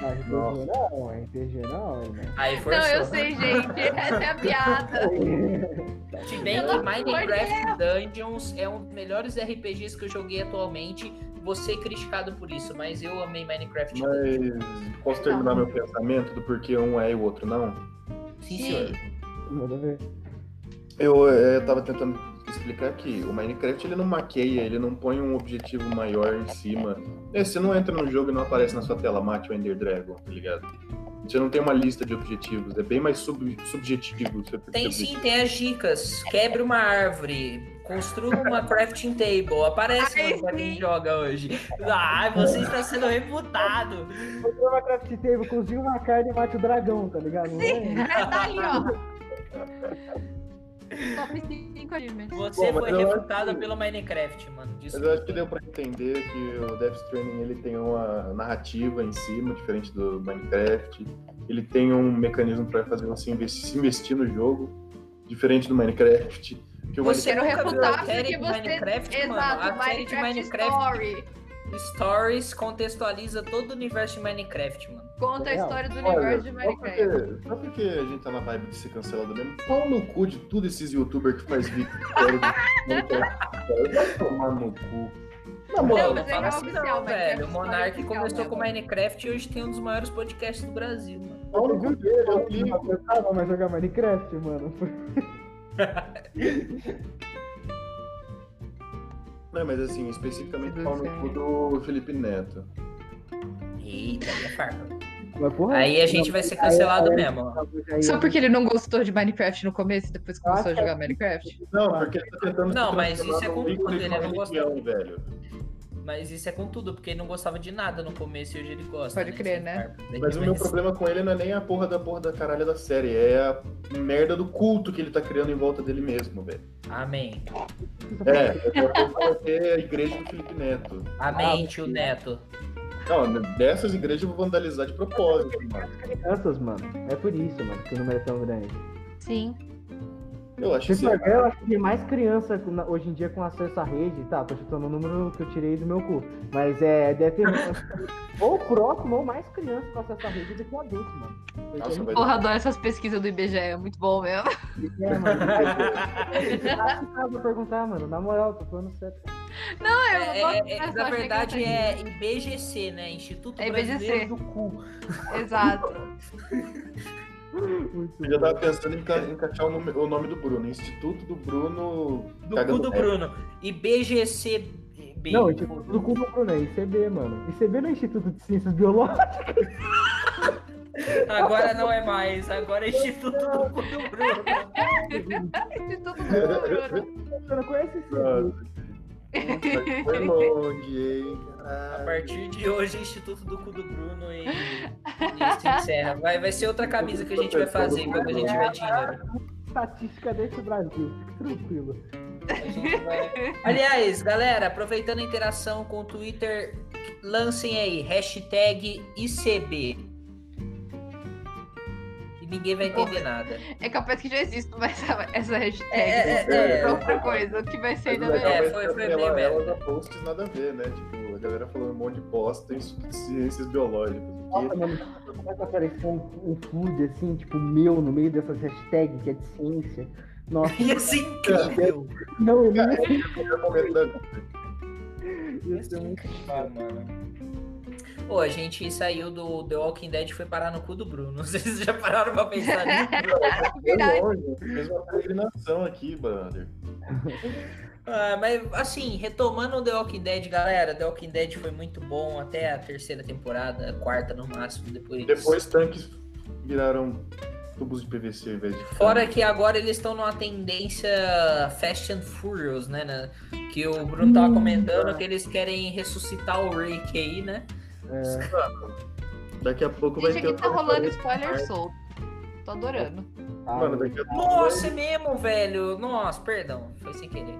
Ah, RPG não, RPG não, irmão.
Aí forçou.
Não, eu sei, gente. Essa é a piada.
Se bem que Minecraft Dungeons é um dos melhores RPGs que eu joguei atualmente. Vou ser criticado por isso, mas eu amei Minecraft.
Mas posso terminar meu pensamento do porquê um é e o outro não?
Sim, senhor.
Manda ver.
Eu, eh, tava tentando explicar que o Minecraft ele não maqueia, ele não põe um objetivo maior em cima. É, você não entra no jogo e não aparece na sua tela, mate o Ender Dragon, tá ligado? Você não tem uma lista de objetivos, é bem mais sub- subjetivo. Você
Tem sim, tem as dicas. Quebre uma árvore. Construa uma crafting table. Aparece
Ai,
pra quem joga hoje. Ai, você está sendo reputado.
Comprou uma craft table, cozinha uma carne e mate o dragão, tá ligado?
Sim,
é?
tá ali, ó. Top 5 achievements.
Você
Bom, mas
foi refutado
que-
pelo Minecraft, mano.
Mas
Desculpa.
eu acho que deu pra entender que o Death Stranding ele tem uma narrativa em cima, diferente do Minecraft. Ele tem um mecanismo pra fazer você investir, se investir no jogo, diferente do Minecraft. Que o
Você viu
refutar
a série
porque
de
você.
Minecraft, mano?
Exato,
A série de
Minecraft
Minecraft
Story.
Stories contextualiza todo o universo de Minecraft, mano.
Conta a história do
Olha,
universo de
só
Minecraft.
porque, só porque a gente tá na vibe de ser cancelado mesmo, pau no cu de tudo esses youtubers que faz vídeo de série de Minecraft. Vai tomar no cu. Na
Não,
moral,
mas
não
é
fala
que é
assim
oficial,
não,
Minecraft
velho. O
Story
Monark começou
mesmo.
com Minecraft e hoje tem um dos maiores podcasts do Brasil, mano.
pau no cu dele, eu ligo.
Eu tava mais jogar Minecraft, mano.
Não, mas assim, especificamente pau no cu do Felipe Neto.
Eita, aí é farpa.
Mas, porra,
Aí a gente vai ser cancelado
aí-
mesmo. ó.
aí-
Só porque ele não gostou de Minecraft no começo e depois começou a jogar Minecraft?
Não, porque ele tá tentando
Não, mas isso é
num
com
ícone
tudo,
de
ele não
religião, velho.
Mas isso é com tudo, porque ele não gostava de nada no começo e hoje ele gosta.
Pode crer,
é
né?
farpa. Daí
Mas o meu problema com ele não é nem a porra da porra da caralho da série, é a merda do culto que ele tá criando em volta dele mesmo, velho.
Amém.
É, ter a igreja do Felipe Neto.
Amém,
Ah,
tio. Neto.
Não, dessas igrejas eu vou vandalizar de propósito, mano.
crianças, mano. É por isso, mano, que o número é tão grande.
Sim.
Eu acho que
ver, eu acho que tem mais criança hoje em dia com acesso à rede, tá? Tô chutando o número que eu tirei do meu cu. Mas é, deve ter ou próximo ou mais criança com acesso à rede do que adulto, mano.
Nossa, vai-
Porra, adoro essas pesquisas do IBGE, é muito bom mesmo.
é, mano. Eu vou perguntar, mano. Na moral, tô falando sério.
Não, eu
É,
não gosto
é, é, na verdade é IBGC, né? Instituto
É IBGC.
Brasileiro do Cu.
Exato.
Muito
Eu já tava pensando em enca- encaixar o nome, o nome do Bruno. Instituto do Bruno.
Do cu do. Bruno. IBGC.
Não, Instituto do Cu do Bruno é ICB, mano. ICB não é Instituto de Ciências Biológicas.
Agora não é mais, agora é Instituto do Cu do Bruno.
Instituto do Bruno.
Você não conhece esse
Foi longe, hein?
A partir de hoje, Instituto do Cu do Bruno e, e se encerra. Vai, vai ser outra camisa que a gente vai fazer quando a gente tiver dinheiro.
Estatística desse Brasil, fique tranquilo.
Vai- Aliás, galera, aproveitando a interação com o Twitter, lancem aí, hashtag ICB. Ninguém vai entender nada.
É capaz que já existe essa, essa hashtag.
É, é,
é.
outra coisa. O que vai ser ainda
Mas
melhor.
É, foi- foi
ela,
bem
ela dá posts nada a ver, né? Tipo, a galera falando um monte de bosta em ciências biológicas.
Nossa,
Que-
mano, começa a aparecer um, um food assim, tipo, meu, no meio dessas hashtags que é de ciência. Nossa,
Ia ser incrível.
não, eu nem
É o momento da vida.
ia ser
ser
muito
incrível, mano. Pô, a gente saiu do The Walking Dead e foi parar no cu do Bruno. Vocês já pararam pra pensar nisso?
Verdade.
Foi longe, fez uma peregrinação aqui, brother.
Ah, mas assim, retomando o The Walking Dead, galera, The Walking Dead foi muito bom até a terceira temporada, a quarta no máximo, depois.
Depois tanques viraram tubos de PVC ao invés de
Fora que agora eles estão numa tendência Fast and Furious, né? né? Que o Bruno tava comentando que eles querem ressuscitar o Rick aí, né?
Daqui a pouco vai
Gente,
ter
aqui tá rolando spoiler solto. Tô adorando.
Mano, daqui a pouco.
Nossa, é mesmo, velho. Nossa, perdão, foi sem querer.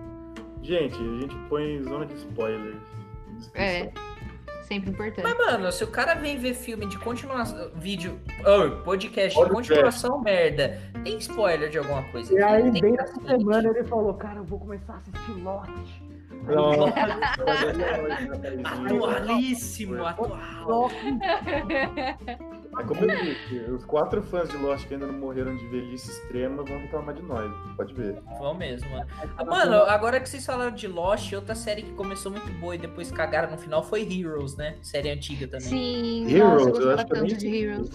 Gente, a gente põe zona de spoilers.
É. Sempre importante.
Mas, mano, se o cara vem ver filme de continuação, vídeo, oh, podcast de continuação, merda, tem spoiler de alguma coisa.
E aí, bem nessa semana, ele falou, cara, eu vou começar a assistir Lost.
Atualíssimo, atual.
É como eu disse, os quatro fãs de Lost que ainda não morreram de velhice extrema vão reclamar de nós. Pode ver.
Vão mesmo, mano. Mano, agora que vocês falaram de Lost, outra série que começou muito boa e depois cagaram no final foi Heroes, né? Série antiga também.
Sim,
Heroes,
nossa, eu
eu acho que eu
de Heroes.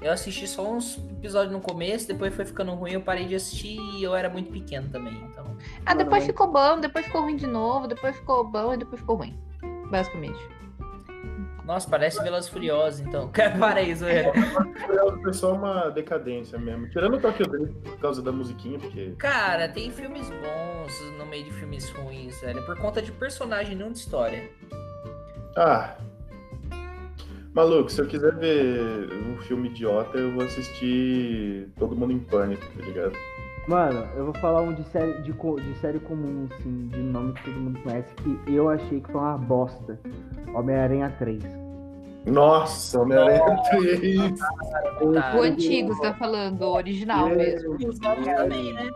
Eu assisti só uns episódios no começo, depois foi ficando ruim, eu parei de assistir e eu era muito pequeno também, então.
Ah, depois ficou bom, depois ficou ruim de novo, depois ficou bom e depois ficou ruim. Basicamente.
Nossa, parece Velozes e Furiosos, então. Para aí, zoeira.
Foi só uma decadência mesmo. Tirando o Tokyo Drift por causa da musiquinha, porque.
Cara, tem filmes bons no meio de filmes ruins, velho. Por conta de personagem, não de história.
Ah. Maluco, se eu quiser ver um filme idiota, eu vou assistir Todo Mundo em Pânico, tá ligado?
Mano, eu vou falar um de série, de, co- de série comum, assim, de nome que todo mundo conhece, que eu achei que foi uma bosta. Homem-Aranha 3.
Nossa, Homem-Aranha 3!
Tá.
O antigo, você tá falando, o original mesmo.
E os novos também, né?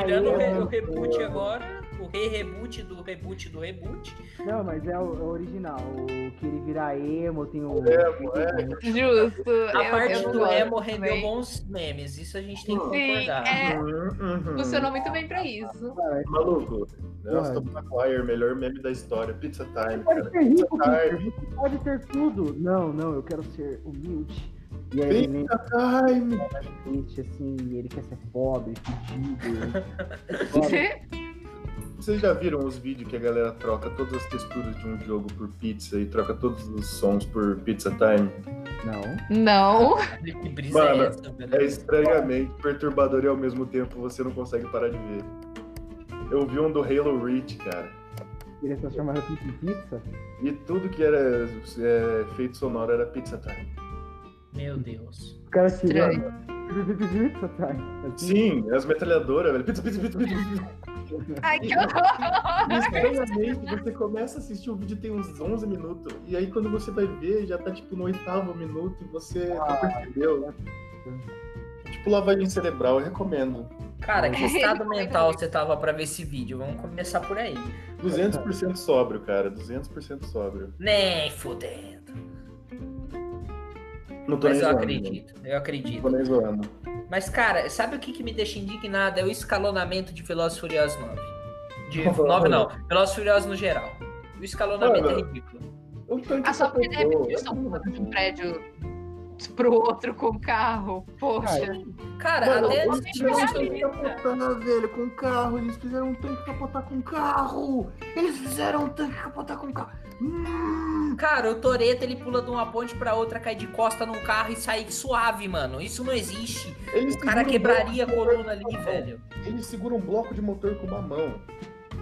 Tirando o reboot agora, o re-reboot do reboot do reboot.
Não, mas é o, é o original. O que ele vira emo, tem o.
Emo, é.
Justo.
A
eu,
parte
eu
do emo rendeu
também.
bons memes, isso a gente tem que
Sim,
concordar.
é,
Uhum, uhum.
funcionou muito bem pra isso.
Maluco,
Mano.
McGuire, melhor meme da história. Pizza Time,
Pode
cara.
ser rico,
Pizza
Peter.
Time.
Rico pode ter tudo. Não, não, eu quero ser humilde. E aí ele
Pizza Time!
triste, assim, ele quer ser pobre, pedido. Foda.
Vocês já viram os vídeos que a galera troca todas as texturas de um jogo por pizza e troca todos os sons por Pizza Time?
Não.
Não.
Que brisa
Mano,
é essa, velho?
É estranhamente perturbador e ao mesmo tempo você não consegue parar de ver. Eu vi um do Halo Reach, cara.
Ele só chamava pizza pizza?
E tudo que era é, feito sonoro era Pizza Time.
Meu Deus.
O cara
Estranho.
Pizza, tá? Assim,
Sim, as metralhadoras, velho. Pizza, pizza, pizza, pizza.
Ai, que horror.
E estranhamente, você começa a assistir o vídeo tem uns 11 minutos. E aí quando você vai ver, já tá tipo no oitavo minuto e você não percebeu. Tipo lavagem cerebral, eu recomendo.
Cara, que estado mental você tava pra ver esse vídeo? Vamos começar por aí.
200% sóbrio, cara. 200% sóbrio.
Nem fudendo.
Não tô
Mas
nem
eu
zoando,
acredito, eu
Não
acredito.
tô nem zoando.
Mas, cara, sabe o que, que me deixa indignado? É o escalonamento de Velozes e Furiosos 9. De
Não,
9
não.
não, Velozes e Furiosos no geral. O escalonamento
Mano.
é ridículo.
Ah, só porque de repente eles estão pulando de um prédio pro outro com carro. Poxa.
Cara,
Mano,
até
eles um
disso-
tanque capotar, velho, com carro. Eles fizeram um tanque capotar com carro. Eles fizeram um tanque capotar com carro. Hum.
Cara, o Toreto ele pula de uma ponte pra outra, cai de costa num carro e sai suave, mano. Isso não existe.
Eles
O cara
seguram um
quebraria a coluna ali, velho.
Ele segura um bloco de motor com uma mão.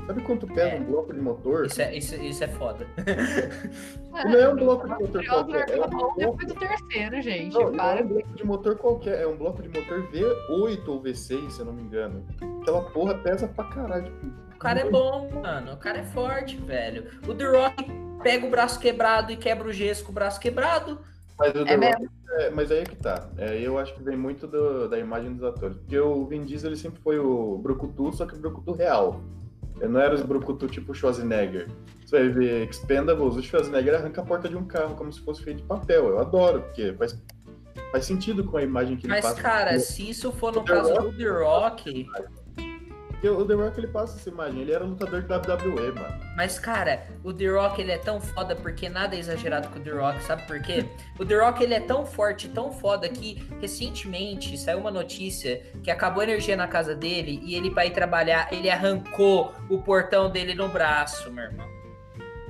Sabe quanto pesa
É.
um bloco de motor?
Isso é, isso, isso é foda.
Não é um bloco de motor
Furioso
qualquer. É um bloco,
depois do terceiro, gente.
não, não
Para.
é um bloco de motor qualquer. É um bloco de motor V8 ou V6, se eu não me engano. Aquela porra pesa pra caralho.
O cara é bom, mano. O cara é forte, velho. O The Rock pega o braço quebrado e quebra o gesso com o braço quebrado.
Mas, o
É
The Rock-
mesmo?
é, mas aí é que tá. É, eu acho que vem muito do- da imagem dos atores. Porque o Vin Diesel ele sempre foi o Brucutu, só que o Brucutu real. Ele não era os Brucutu tipo Schwarzenegger. Você vai ver Expendables, o Schwarzenegger arranca a porta de um carro como se fosse feito de papel. Eu adoro, porque faz, faz sentido com a imagem que ele
Mas,
passa.
cara, se isso for no
The
caso
Rock-
do The Rock.
Porque o The Rock ele passa essa imagem. Ele era lutador de WWE, mano.
Mas, cara, o The Rock ele é tão foda porque nada é exagerado com o The Rock, sabe por quê? O The Rock ele é tão forte, tão foda que recentemente saiu uma notícia que acabou a energia na casa dele e ele vai trabalhar, ele arrancou o portão dele no braço, meu irmão.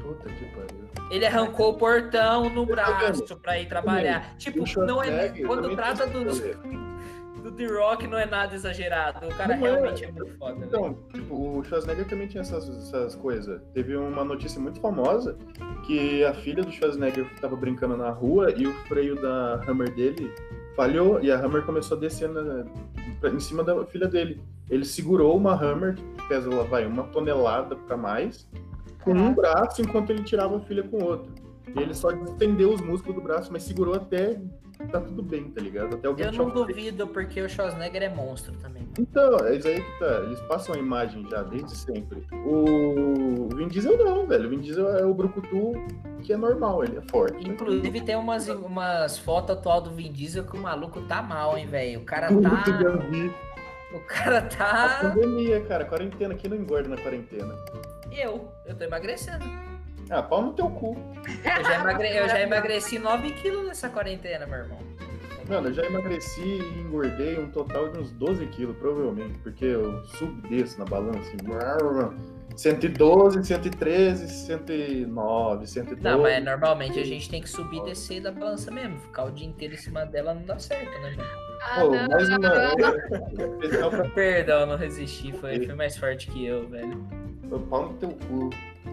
Puta que pariu.
Ele arrancou o portão no
tá
braço pra ir trabalhar. Tipo,
O
não é quando trata dos, do The Rock não é nada exagerado. O cara
Não é.
realmente é, muito foda.
Então, tipo, o Schwarzenegger também tinha essas, essas coisas. Teve uma notícia muito famosa que a filha do Schwarzenegger estava brincando na rua e o freio da Hammer dele falhou e a Hammer começou a descer na- em cima da filha dele. Ele segurou uma Hammer que pesa, lá vai, uma tonelada pra mais, com um braço enquanto ele tirava a filha com o outro. E ele só estendeu os músculos do braço, mas segurou até tá tudo bem, tá ligado? Até alguém
Eu não duvido porque o Schwarzenegger é monstro também.
Então, é isso aí que tá. Eles passam a imagem já desde sempre. O Vin Diesel não, velho. O Vin Diesel é o Brucutu que é normal, ele é forte.
Inclusive tem umas, umas fotos atual do Vin Diesel que o maluco tá mal, hein, velho. O cara
Puta,
tá. O cara
A
tá.
pandemia, cara. Quarentena. Quem não engorda na quarentena?
Eu. Eu tô emagrecendo.
Ah, pau no teu cu.
Eu já, emagre... eu já emagreci 9 quilos nessa quarentena, meu irmão.
Mano, eu já emagreci e engordei um total de uns 12 quilos, provavelmente. Porque eu subo e desço na balança. Assim, 112, 113, 109, 112.
Não, mas normalmente a gente tem que subir e descer da balança mesmo. Ficar o dia inteiro em cima dela não dá certo, né, mano?
Ah,
Pô,
não,
mais uma.
não.
Perdão, não resisti. Foi, foi mais forte que eu, velho.
o pau no teu cu.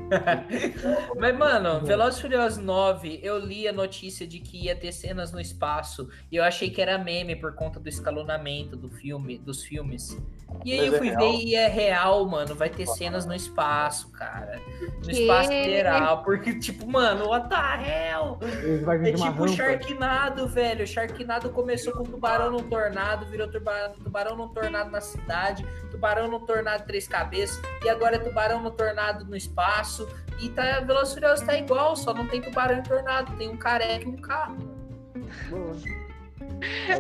Mas, mano, Velozes e Furiosos 9, eu li a notícia de que ia ter cenas no espaço e eu achei que era meme por conta do escalonamento do filme, dos filmes. E aí
Mas
eu
é
fui
real?
ver e é real, mano, vai ter cenas no espaço, cara. No espaço sideral, porque, tipo, mano, what the hell? É tipo
rampa.
Sharknado, velho. Sharknado começou com tubarão num tornado, virou tubarão, tubarão num tornado na cidade, tubarão num tornado três cabeças, e agora é tubarão no tornado no espaço. E tá, Velozes e Furiosos tá igual, só não tem tubarão em tornado, tem um careca e um carro.
Boa.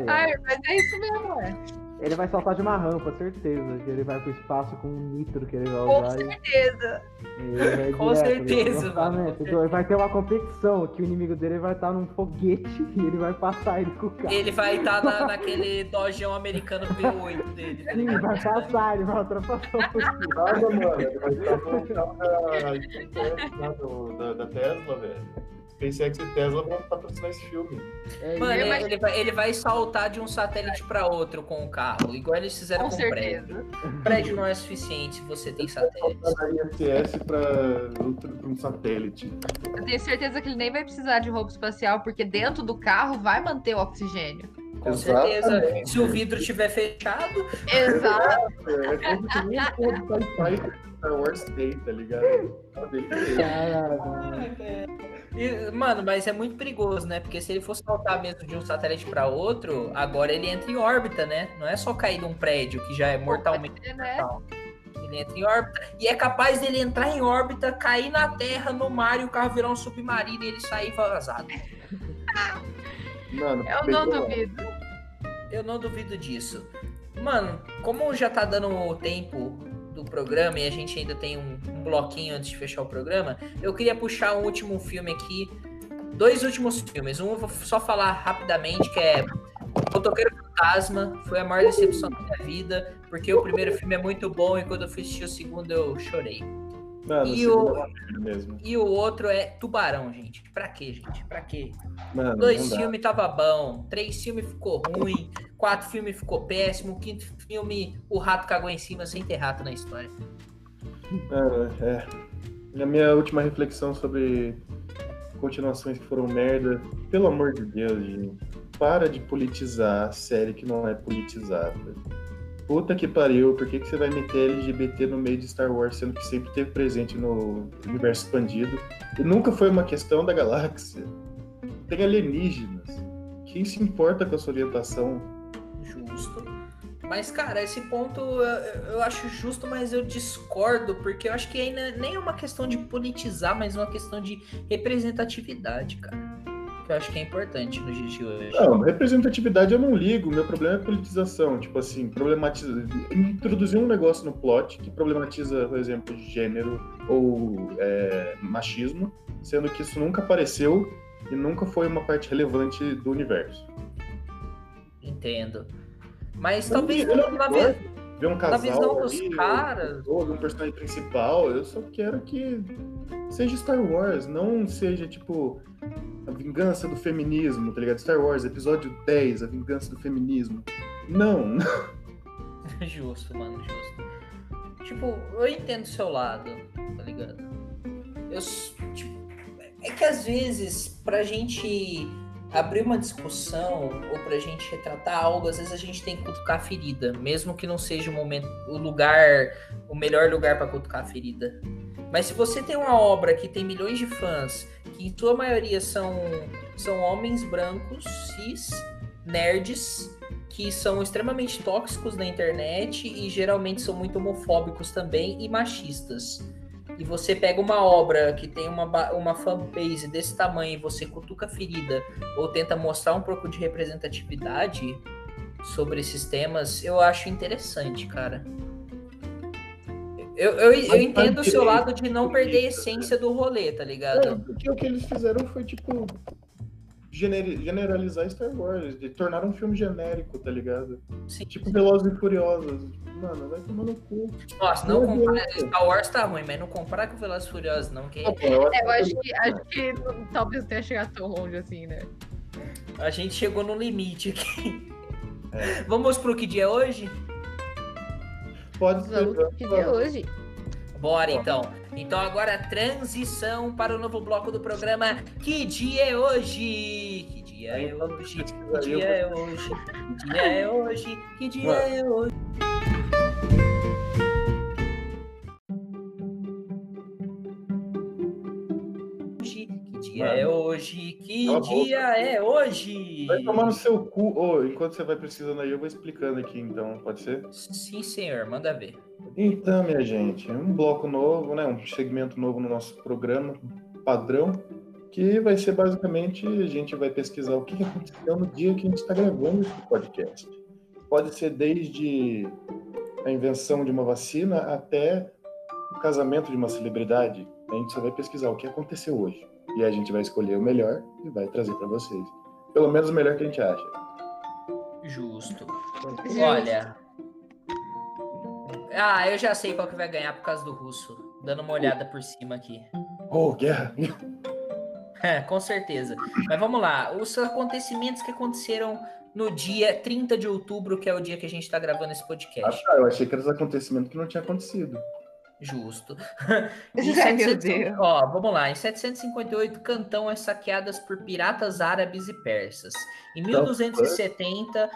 Ai, mas é isso mesmo, é.
Ele vai saltar de uma rampa, certeza. Que ele vai pro espaço com um nitro que ele vai
Com
usar. e-
certeza.
e ele vai
Com
direto,
certeza,
exatamente.
com
Então, Vai ter uma competição que o inimigo dele vai estar num foguete e ele vai passar ele com o carro.
Ele vai estar na, naquele dojão americano V8 dele. tá
Sim, vai passar, ele vai ultrapassar o.
Nada, mano. Ele vai estar no carro da, SpaceX, lá do- da, da Tesla, velho. SpaceX e Tesla vão patrocinar esse filme.
É
Mano,
isso.
ele, ele vai, ele vai saltar de um satélite pra outro com o carro, igual eles fizeram
Com
com, o
certeza.
prédio. Prédio não é suficiente se você tem satélite.
ISS para um satélite.
Eu tenho certeza que ele nem vai precisar de roupa espacial, porque dentro do carro vai manter o oxigênio.
Com certeza.
Exatamente.
Se o vidro estiver fechado,
Exato.
É como se nem do Star Wars tem, tá ligado? Ele?
Caralho.
E, mano, mas é muito perigoso, né? Porque se ele for saltar mesmo de um satélite pra outro, agora ele entra em órbita, né? Não é só cair de um prédio que já é mortalmente
ser, né?
mortal. Ele entra em órbita. E é capaz dele entrar em órbita, cair na Terra, no mar e o carro virar um submarino e ele sair vazado.
Mano,
Eu não duvido.
Eu não duvido disso. Mano, como já tá dando o tempo do programa e a gente ainda tem um, um bloquinho antes de fechar o programa, eu queria puxar um último filme aqui. Dois últimos filmes. Um eu vou só falar rapidamente, que é Motoqueiro Fantasma. Foi a maior decepção da minha vida, porque o primeiro filme é muito bom e quando eu fui assistir o segundo eu chorei.
Mano,
E o-
é.
E o outro é Tubarão, gente. Pra quê, gente? Pra quê?
Mano,
Dois filmes tava bom, três filmes ficou ruim, quatro filmes ficou péssimo, quinto filme o rato cagou em cima sem ter rato na história.
Mano, é. A minha última reflexão sobre continuações que foram merda. Pelo amor de Deus, gente. Para de politizar a série que não é politizada. Puta que pariu, por que, que você vai meter LGBT no meio de Star Wars, sendo que sempre esteve presente no universo expandido? E nunca foi uma questão da galáxia. Tem alienígenas. Quem se importa com a sua orientação?
Justo. Mas, cara, esse ponto eu, eu acho justo, mas eu discordo, porque eu acho que ainda nem é uma questão de politizar, mas uma questão de representatividade, cara. Que eu acho que é importante nos dias de hoje.
Não, representatividade eu não ligo, meu problema é politização. Tipo assim, problematiza. Introduzir um negócio no plot que problematiza, por exemplo, gênero ou é, machismo, sendo que isso nunca apareceu e nunca foi uma parte relevante do universo.
Entendo. Mas
Eu
talvez
não- não
na,
me
ve-
importo Ver um casal
visão dos
ali,
caras.
ou um personagem principal, eu só quero que seja Star Wars, não seja tipo a vingança do feminismo, tá ligado? Star Wars, episódio 10, a vingança do feminismo. Não,
Justo, mano, justo. Tipo, eu entendo o seu lado, tá ligado? Eu. Tipo, é que às vezes, pra gente abrir uma discussão ou pra gente retratar algo, às vezes a gente tem que cutucar a ferida, mesmo que não seja o momento, o lugar, o melhor lugar pra cutucar a ferida. Mas se você tem uma obra que tem milhões de fãs, que em sua maioria são, são homens brancos, cis, nerds, que são extremamente tóxicos na internet e geralmente são muito homofóbicos também e machistas. E você pega uma obra que tem uma, uma fanbase desse tamanho e você cutuca a ferida ou tenta mostrar um pouco de representatividade sobre esses temas, eu acho interessante, cara. Eu, eu, eu entendo o seu lado de não perder a essência do rolê, tá
É,
ligado?
porque o que eles fizeram foi, tipo, generalizar Star Wars, de tornar um filme genérico, tá ligado?
Sim.
Tipo Velozes e Furiosos. Mano, vai tomar no cu.
Nossa, não
Meu
compara. Star Wars tá ruim, mas não comparar com Velozes e Furiosos, não, que
É, eu acho que, acho que não- talvez não tenha chegado tão longe assim, né?
A gente chegou no limite aqui.
É.
Vamos pro que dia é hoje?
Pode ser.
Vamos pro que dia é hoje.
Bora então. Então agora transição para o novo bloco do programa. Que dia é hoje? Que dia é hoje? Que dia é hoje? Que dia é hoje? Que dia é hoje? Que dia é hoje? Que
Cala boca.
dia é hoje?
Vai tomar no seu cu. Ô, enquanto você vai precisando aí, eu vou explicando aqui então, pode ser?
Sim, senhor, manda ver.
Então, minha gente, um bloco novo, né? Um segmento novo no nosso programa padrão, que vai ser basicamente a gente vai pesquisar o que aconteceu no dia que a gente está gravando esse podcast. Pode ser desde a invenção de uma vacina até o casamento de uma celebridade. A gente só vai pesquisar o que aconteceu hoje. E a gente vai escolher o melhor e vai trazer para vocês. Pelo menos o melhor que a gente acha.
Justo. Olha. Ah, eu já sei qual que vai ganhar por causa do russo. Dando uma olhada por cima aqui.
Oh, guerra!
É, com certeza. Mas vamos lá. Os acontecimentos que aconteceram no dia 30 de outubro, que é o dia que a gente tá gravando esse
Ah,
podcast.
tá, eu achei que era os acontecimentos que não tinha acontecido.
Justo.
Meu
700
Deus.
Ó, vamos lá. Em 758, Cantão é saqueadas por piratas árabes e persas. Em 1270,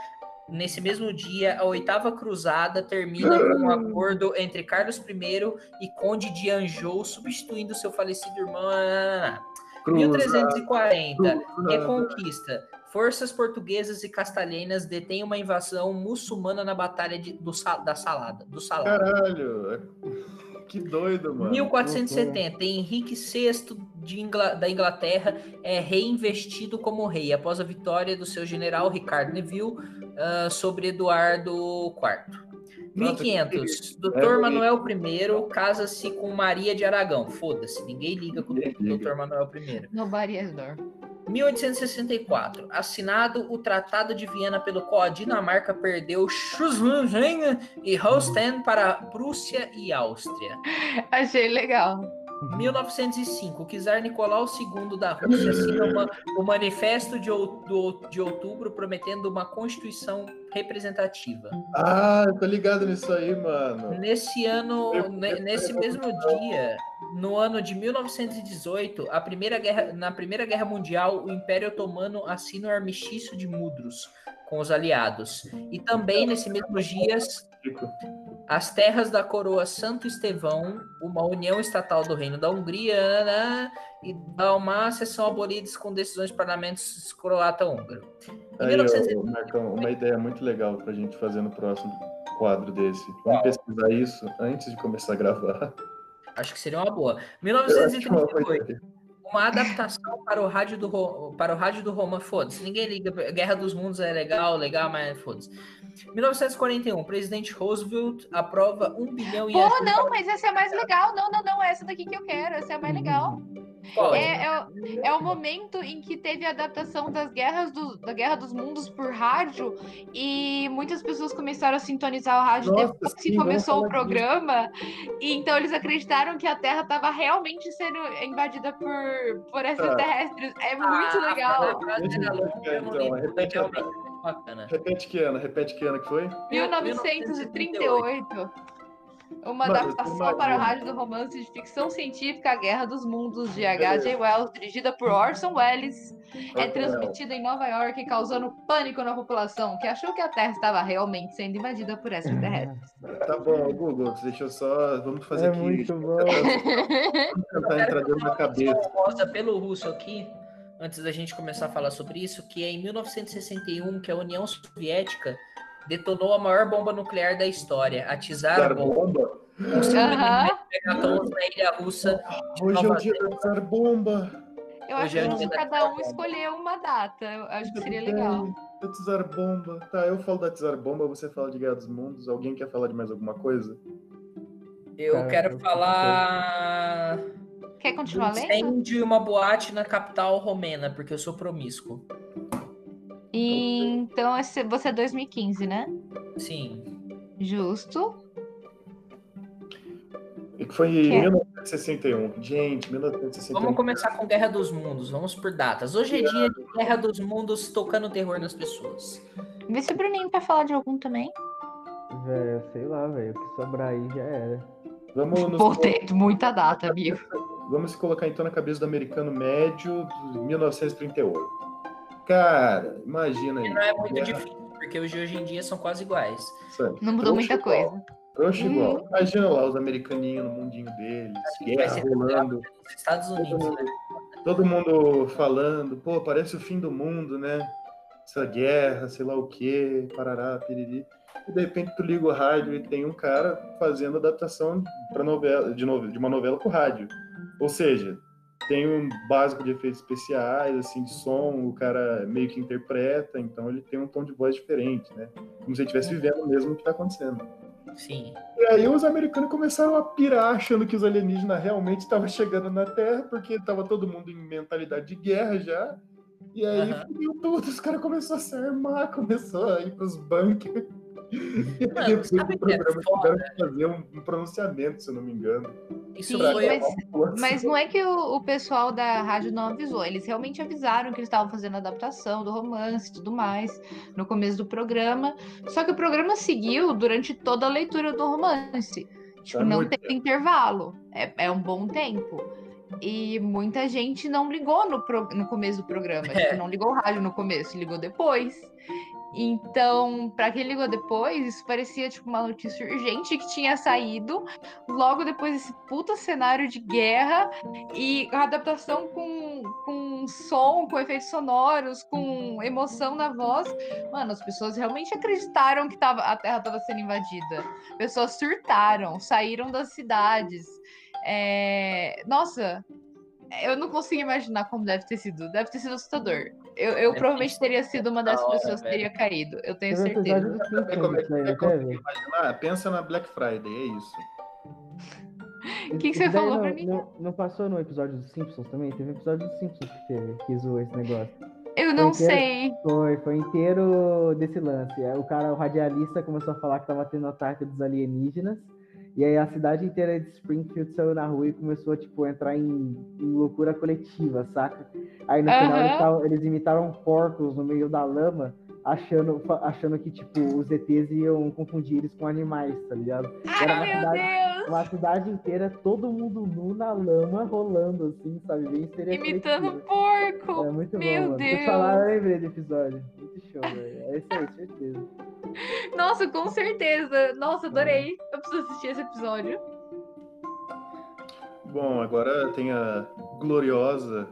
nesse mesmo dia, a oitava cruzada termina com um acordo entre Carlos I e Conde de Anjou, substituindo seu falecido irmão. 1340, Reconquista. Forças portuguesas e castelhanas detêm uma invasão muçulmana na Batalha de- do, da Salada. Do Salado.
Caralho! Que doido, mano.
1470, Henrique VI de Ingla- da Inglaterra é reinvestido como rei após a vitória do seu general Ricardo Neville ah, sobre Eduardo IV.
Nossa,
1500,
que-
Dr.
é,
Manuel I casa-se com Maria de Aragão. Foda-se, ninguém liga com o. Dr. Manuel I.
Nobody has door.
1864, assinado o Tratado de Viena pelo qual a Dinamarca perdeu Schleswig e Holstein para a Prússia e Áustria.
Achei legal.
1905, o czar Nicolau II da Rússia assina uma- o Manifesto de, de Outubro prometendo uma constituição representativa.
Ah, eu tô ligado nisso aí, mano.
Nesse ano,
Eu- eu-
nesse
eu-
mesmo dia, no ano de 1918, a primeira guerra, na Primeira Guerra Mundial, o Império Otomano assina o armistício de Mudros com os aliados. E também nesse mesmo dia. As terras da coroa Santo Estevão, uma união estatal do Reino da Hungria, né, e Dalmácia são abolidas com decisões de parlamentos croata-húngaro. Em
Aí,
1900
ô, Marcão, uma ideia muito legal pra gente fazer no próximo quadro desse. Vamos pesquisar isso antes de começar a gravar.
Acho que seria uma boa 1938. Uma adaptação para o rádio do Ro- para o rádio do Roma, foda-se. Ninguém liga. Guerra dos Mundos é legal, legal, mas foda-se. 1941, presidente Roosevelt aprova um bilhão em
Pô, não, mas essa é mais legal. Não, não, não, essa daqui que eu quero. Essa é a mais legal. É, é, o- é o momento em que teve a adaptação das guerras do, da Guerra dos Mundos por rádio e muitas pessoas começaram a sintonizar o rádio
Nossa,
depois que
sim,
começou o
disso.
programa. E então eles acreditaram que a Terra estava realmente sendo invadida por, por extraterrestres. É muito
Ah,
legal.
não
então. Repete
é
que ano, repete que ano que foi?
1938. Uma
Mano,
adaptação para o rádio do romance de ficção científica A Guerra dos Mundos de H.J. Wells, dirigida por Orson Welles, é transmitida em Nova York, causando pânico na população, que achou que a Terra estava realmente sendo invadida por extraterrestres.
Tá bom, Google, deixa eu só. Vamos fazer
É
aqui.
muito bom.
Vamos tentar entrar dentro da cabeça.
Proposta pelo russo aqui, antes da gente começar a falar sobre isso, que é em 1961 que a União Soviética detonou a maior bomba nuclear da história, a Tsar Bomba.
bomba.
Megatons na ilha russa
Hoje é o dia da Tsar bomba.
Eu acho
Hoje é
que
o dia da
cada um escolheu uma data. Eu acho que seria legal.
Da Tsar bomba. Tá, eu falo da Tsar bomba, você fala de Guerra dos Mundos. Alguém quer falar de mais alguma coisa?
Eu
Cara,
quero
eu-
falar
Quer continuar lendo?
incêndio uma boate na capital romena, porque eu sou promíscuo.
E, então, esse- você é 2015, né?
Sim.
Justo.
E que foi
Que
em
é?
1961. Gente, 1961.
Vamos começar com Guerra dos Mundos, vamos por datas. Hoje é dia de Guerra dos Mundos tocando terror nas pessoas.
Vê se o Bruninho quer falar de algum também.
Velho, sei lá, velho. O que sobrar aí já era.
Vamos, nos-
Pô, tem muita data, amigo.
vamos se colocar então na cabeça do americano médio de 1938. Cara, imagina aí.
E não é muito
Guerra-
difícil, porque os de hoje em dia são quase iguais.
sabe?
Não mudou muita
igual,
coisa.
trouxa
Hum.
igual. Imagina lá os americaninhos no mundinho deles, guerra rolando.
Estados
Todo
Unidos,
mundo,
né?
todo mundo falando, pô, parece o fim do mundo, né? Essa guerra, sei lá o quê, parará, piriri. E de repente tu liga o rádio e tem um cara fazendo adaptação para novela, de, nove- de uma novela com rádio. Ou seja, tem um básico de efeitos especiais, assim, de som, o cara meio que interpreta, então ele tem um tom de voz diferente, né? Como se ele estivesse vivendo mesmo o que tá acontecendo.
Sim.
E aí os americanos começaram a pirar, achando que os alienígenas realmente estavam chegando na Terra, porque estava todo mundo em mentalidade de guerra já. E aí fudeu tudo, os caras começaram a se armar, começou a ir pros bunkers.
Mano,
depois do
é
programa
foda?
tiveram que fazer um, pronunciamento, se eu não me engano.
Isso
Sim,
foi.
mas- Mas não é que o, o pessoal da rádio não avisou, eles realmente avisaram que eles estavam fazendo adaptação do romance e tudo mais no começo do programa. Só que o programa seguiu durante toda a leitura do romance. Tipo,
Tá
não teve intervalo. É, é um bom tempo. E muita gente não ligou no, pro- no começo do programa.
É.
Tipo, não ligou o rádio no começo, ligou depois. Então, pra quem ligou depois, isso parecia tipo uma notícia urgente que tinha saído logo depois desse puta cenário de guerra e a adaptação com, com som, com efeitos sonoros, com emoção na voz. Mano, as pessoas realmente acreditaram que tava, a Terra estava sendo invadida. Pessoas surtaram, saíram das cidades. É, Nossa, eu não consigo imaginar como deve ter sido. Deve ter sido assustador. Eu, eu provavelmente
ter
teria sido uma dessas
da hora,
pessoas que teria caído. Eu tenho
episódio
certeza.
Sabe como é que é? Consegue
velho.
imaginar? Pensa na Black Friday, é isso.
O que, que você falou
não,
pra mim?
Não, não passou no episódio dos Simpsons também? Teve um episódio dos Simpsons que teve, que zoou esse negócio.
Eu não
inteiro.
sei.
Foi, foi inteiro desse lance. Aí O cara, o radialista, começou a falar que tava tendo ataque dos alienígenas. E aí a cidade inteira de Springfield saiu na rua e começou, tipo, a entrar em, em loucura coletiva, saca? Aí no final
Aham.
eles, tavam- eles imitaram porcos no meio da lama achando, achando que, tipo, os ETs iam confundir eles com animais, tá ligado? Era uma
Ai, meu
cidade,
Deus!
Uma cidade inteira, todo mundo nu na lama, rolando, assim, sabe? Bem seria
Imitando um porco!
É muito
Meu
bom, mano.
Deus.
falar, eu lembrei do episódio. Muito show, velho. É isso aí, certeza.
Nossa, com certeza! Nossa, adorei! Eu preciso assistir esse episódio.
Bom, agora tem a gloriosa.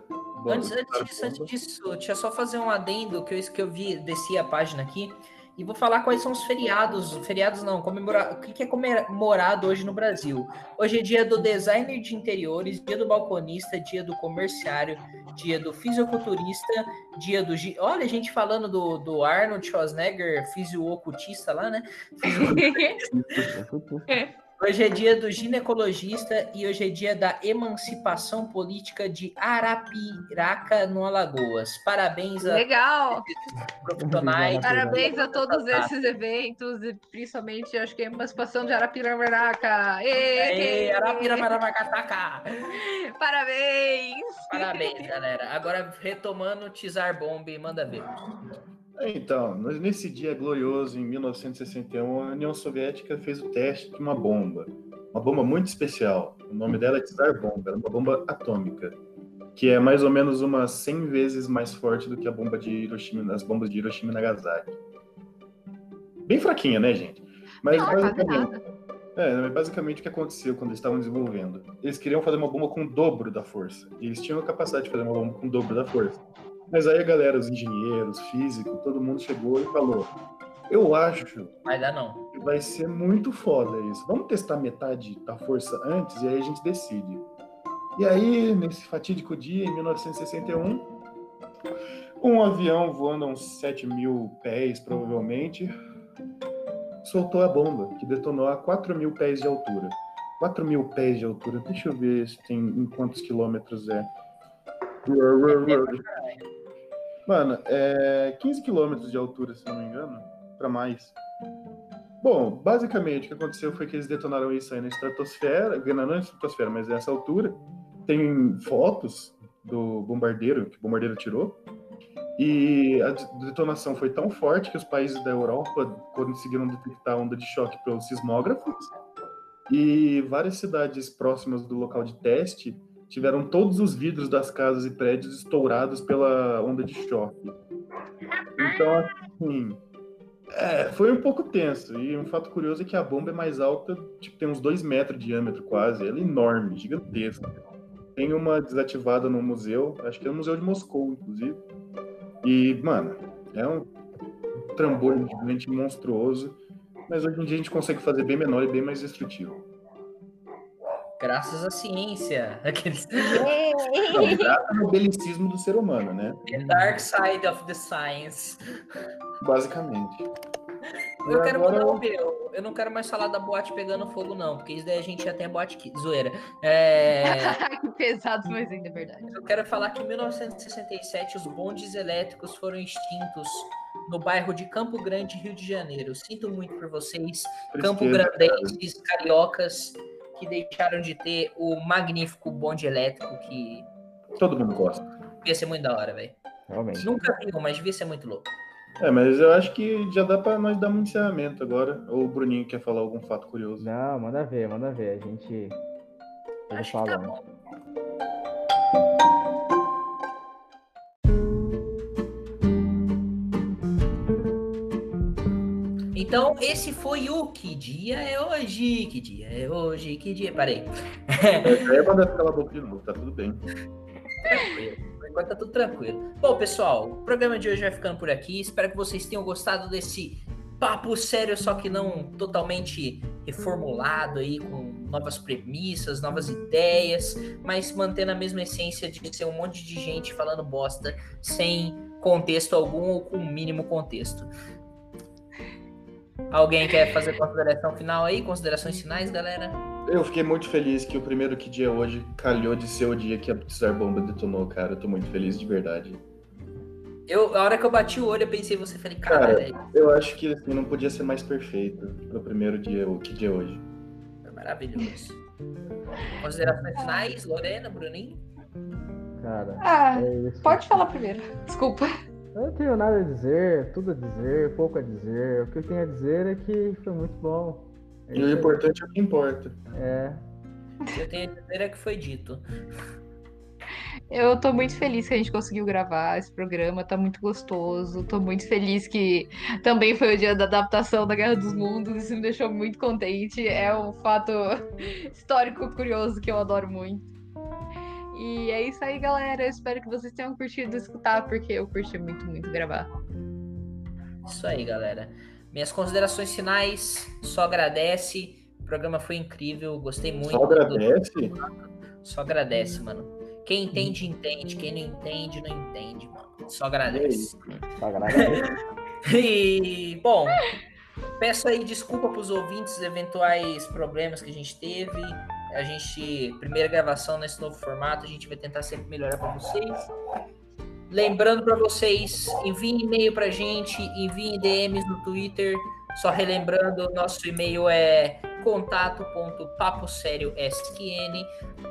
Antes, antes disso, antes disso, deixa eu só fazer um adendo que eu, que eu vi, desci a página aqui, e vou falar quais são os feriados. Feriados não, comemora, o que é comemorado hoje no Brasil? Hoje é dia do designer de interiores, dia do balconista, dia do comerciário, dia do fisiculturista, dia do. Olha, a gente falando do, do Arnold Schwarzenegger, fisiocultista lá, né? Hoje é dia do ginecologista e hoje é dia da emancipação política de Arapiraca, no Alagoas. Parabéns a
Legal!
profissionais.
Parabéns a todos esses eventos e principalmente acho que a emancipação de Arapiraca.
Arapiramaracataca!
Parabéns!
Parabéns, galera. Agora retomando o Tizar Bomb, manda ver.
Então, nesse dia glorioso, em 1961, a União Soviética fez o teste de uma bomba. Uma bomba muito especial. O nome dela é Tsar Bomba, era uma bomba atômica. Que é mais ou menos umas 100 vezes mais forte do que a bomba de Hiroshima, as bombas de Hiroshima e Nagasaki. Bem fraquinha, né, gente? Mas
Não, quase
basicamente, é, basicamente o que aconteceu quando eles estavam desenvolvendo? Eles queriam fazer uma bomba com o dobro da força. E eles tinham a capacidade de fazer uma bomba com o dobro da força. Mas aí a galera, os engenheiros, físicos, todo mundo chegou e falou: Eu acho
Vai dar não.
que vai ser muito foda isso. Vamos testar metade da força antes e aí a gente decide. E aí, nesse fatídico dia, em 1961, um avião voando a uns 7 mil pés, provavelmente, soltou a bomba, que detonou a 4 mil pés de altura. 4 mil pés de altura, deixa eu ver se tem em quantos quilômetros é. Mano, é 15 quilômetros de altura, se não me engano, para mais. Bom, basicamente o que aconteceu foi que eles detonaram isso aí na estratosfera, não na estratosfera, mas nessa altura. Tem fotos do bombardeiro, que o bombardeiro tirou. E a de- detonação foi tão forte que os países da Europa conseguiram detectar onda de choque pelos sismógrafos. E várias cidades próximas do local de teste tiveram todos os vidros das casas e prédios estourados pela onda de choque. Então, assim, é, foi um pouco tenso. E um fato curioso é que a bomba é mais alta, tipo, tem uns dois metros de diâmetro quase. Ela é enorme, gigantesca. Tem uma desativada no museu, acho que é o Museu de Moscou, inclusive. E, mano, é um trambolho gigante monstruoso. Mas hoje em dia a gente consegue fazer bem menor e bem mais destrutivo.
Graças à ciência. Aqueles...
Não, graças ao belicismo do ser humano, né?
The dark side of the science.
Basicamente.
Eu
E
quero
agora-
mudar o meu. Eu não quero mais falar da boate pegando fogo, não, porque isso daí a gente já tem a boate aqui. Zoeira. É,
que pesado, mas ainda é verdade.
eu quero falar que em 1967 os bondes elétricos foram extintos no bairro de Campo Grande, Rio de Janeiro. Sinto muito por vocês, Campo Grandenses, cariocas, que deixaram de ter o magnífico bonde elétrico que.
Todo mundo gosta.
devia ser muito da hora, velho.
Realmente.
Nunca vi, um, mas devia ser muito louco.
É, mas eu acho que já dá pra nós dar um encerramento agora. Ou o Bruninho quer falar algum fato curioso?
Não, manda ver, manda ver. A gente. Eu vou
Acho que tá bom. Então, esse foi o Que Dia é Hoje? Que dia é hoje? Que dia? Parei.
É, mandar calar a boca de novo, tá tudo bem.
Tranquilo. Por enquanto tá tudo tranquilo. Bom, pessoal, o programa de hoje vai ficando por aqui. Espero que vocês tenham gostado desse papo sério, só que não totalmente reformulado aí, com novas premissas, novas ideias, mas mantendo a mesma essência de ser um monte de gente falando bosta sem contexto algum ou com o mínimo contexto. Alguém quer fazer consideração final aí? Considerações finais, galera?
Eu fiquei muito feliz que o primeiro que dia hoje calhou de ser o dia que a Tsar Bomba detonou, cara. Eu tô muito feliz de verdade.
Eu, a hora que eu bati o olho, eu pensei em você, falei, cara,
Cara,
velho,
Eu acho que assim, não podia ser mais perfeito no primeiro dia, o que dia é hoje.
foi maravilhoso. Considerações finais, Lorena, Bruninho?
Cara,
Ah,
é
pode falar primeiro. Desculpa.
Eu não tenho nada a dizer, tudo a dizer, pouco a dizer. O que eu tenho a dizer é que foi muito bom.
E o
isso
importante é o que importa.
É.
O que eu tenho a dizer é que foi dito.
Eu tô muito feliz que a gente conseguiu gravar esse programa, tá muito gostoso. Tô muito feliz que também foi o dia da adaptação da Guerra dos Mundos, isso me deixou muito contente. É um fato histórico curioso que eu adoro muito. E é isso aí, galera. Eu espero que vocês tenham curtido escutar, porque eu curti muito, muito gravar.
Isso aí, galera. Minhas considerações finais, só agradece. O programa foi incrível, gostei muito.
Só agradece?
Só agradece, mano. Quem entende, entende. Quem não entende, não entende, mano. Só agradece.
Só agradeço.
E, bom, peço aí desculpa para os ouvintes dos eventuais problemas que a gente teve. A gente, primeira gravação nesse novo formato, a gente vai tentar sempre melhorar para vocês. Lembrando para vocês, enviem e-mail pra gente, enviem DMs no Twitter. Só relembrando, nosso e-mail é contato.paposériosqn,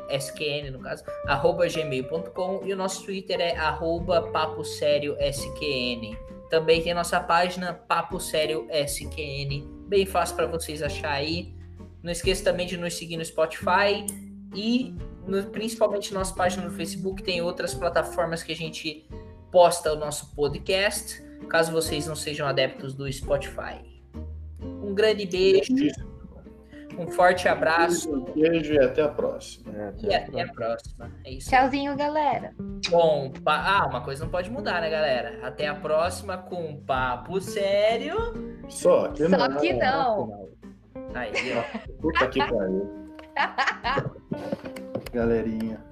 SQN no caso, arroba gmail.com e o nosso Twitter é arroba paposériosqn. Também tem nossa página Papo Sério SQN, bem fácil para vocês achar aí. Não esqueça também de nos seguir no Spotify e no- principalmente nossa página no Facebook, tem outras plataformas que a gente posta o nosso podcast, caso vocês não sejam adeptos do Spotify. Um grande beijo, um forte abraço
Um beijo e até a próxima.
É,
e até a próxima. É isso.
Tchauzinho, galera.
Bom, pa- ah, uma coisa não pode mudar, né, galera? Até a próxima com um papo sério.
Só que
Só
não.
que não.
Aí, ó.
Puta que pariu. Galerinha.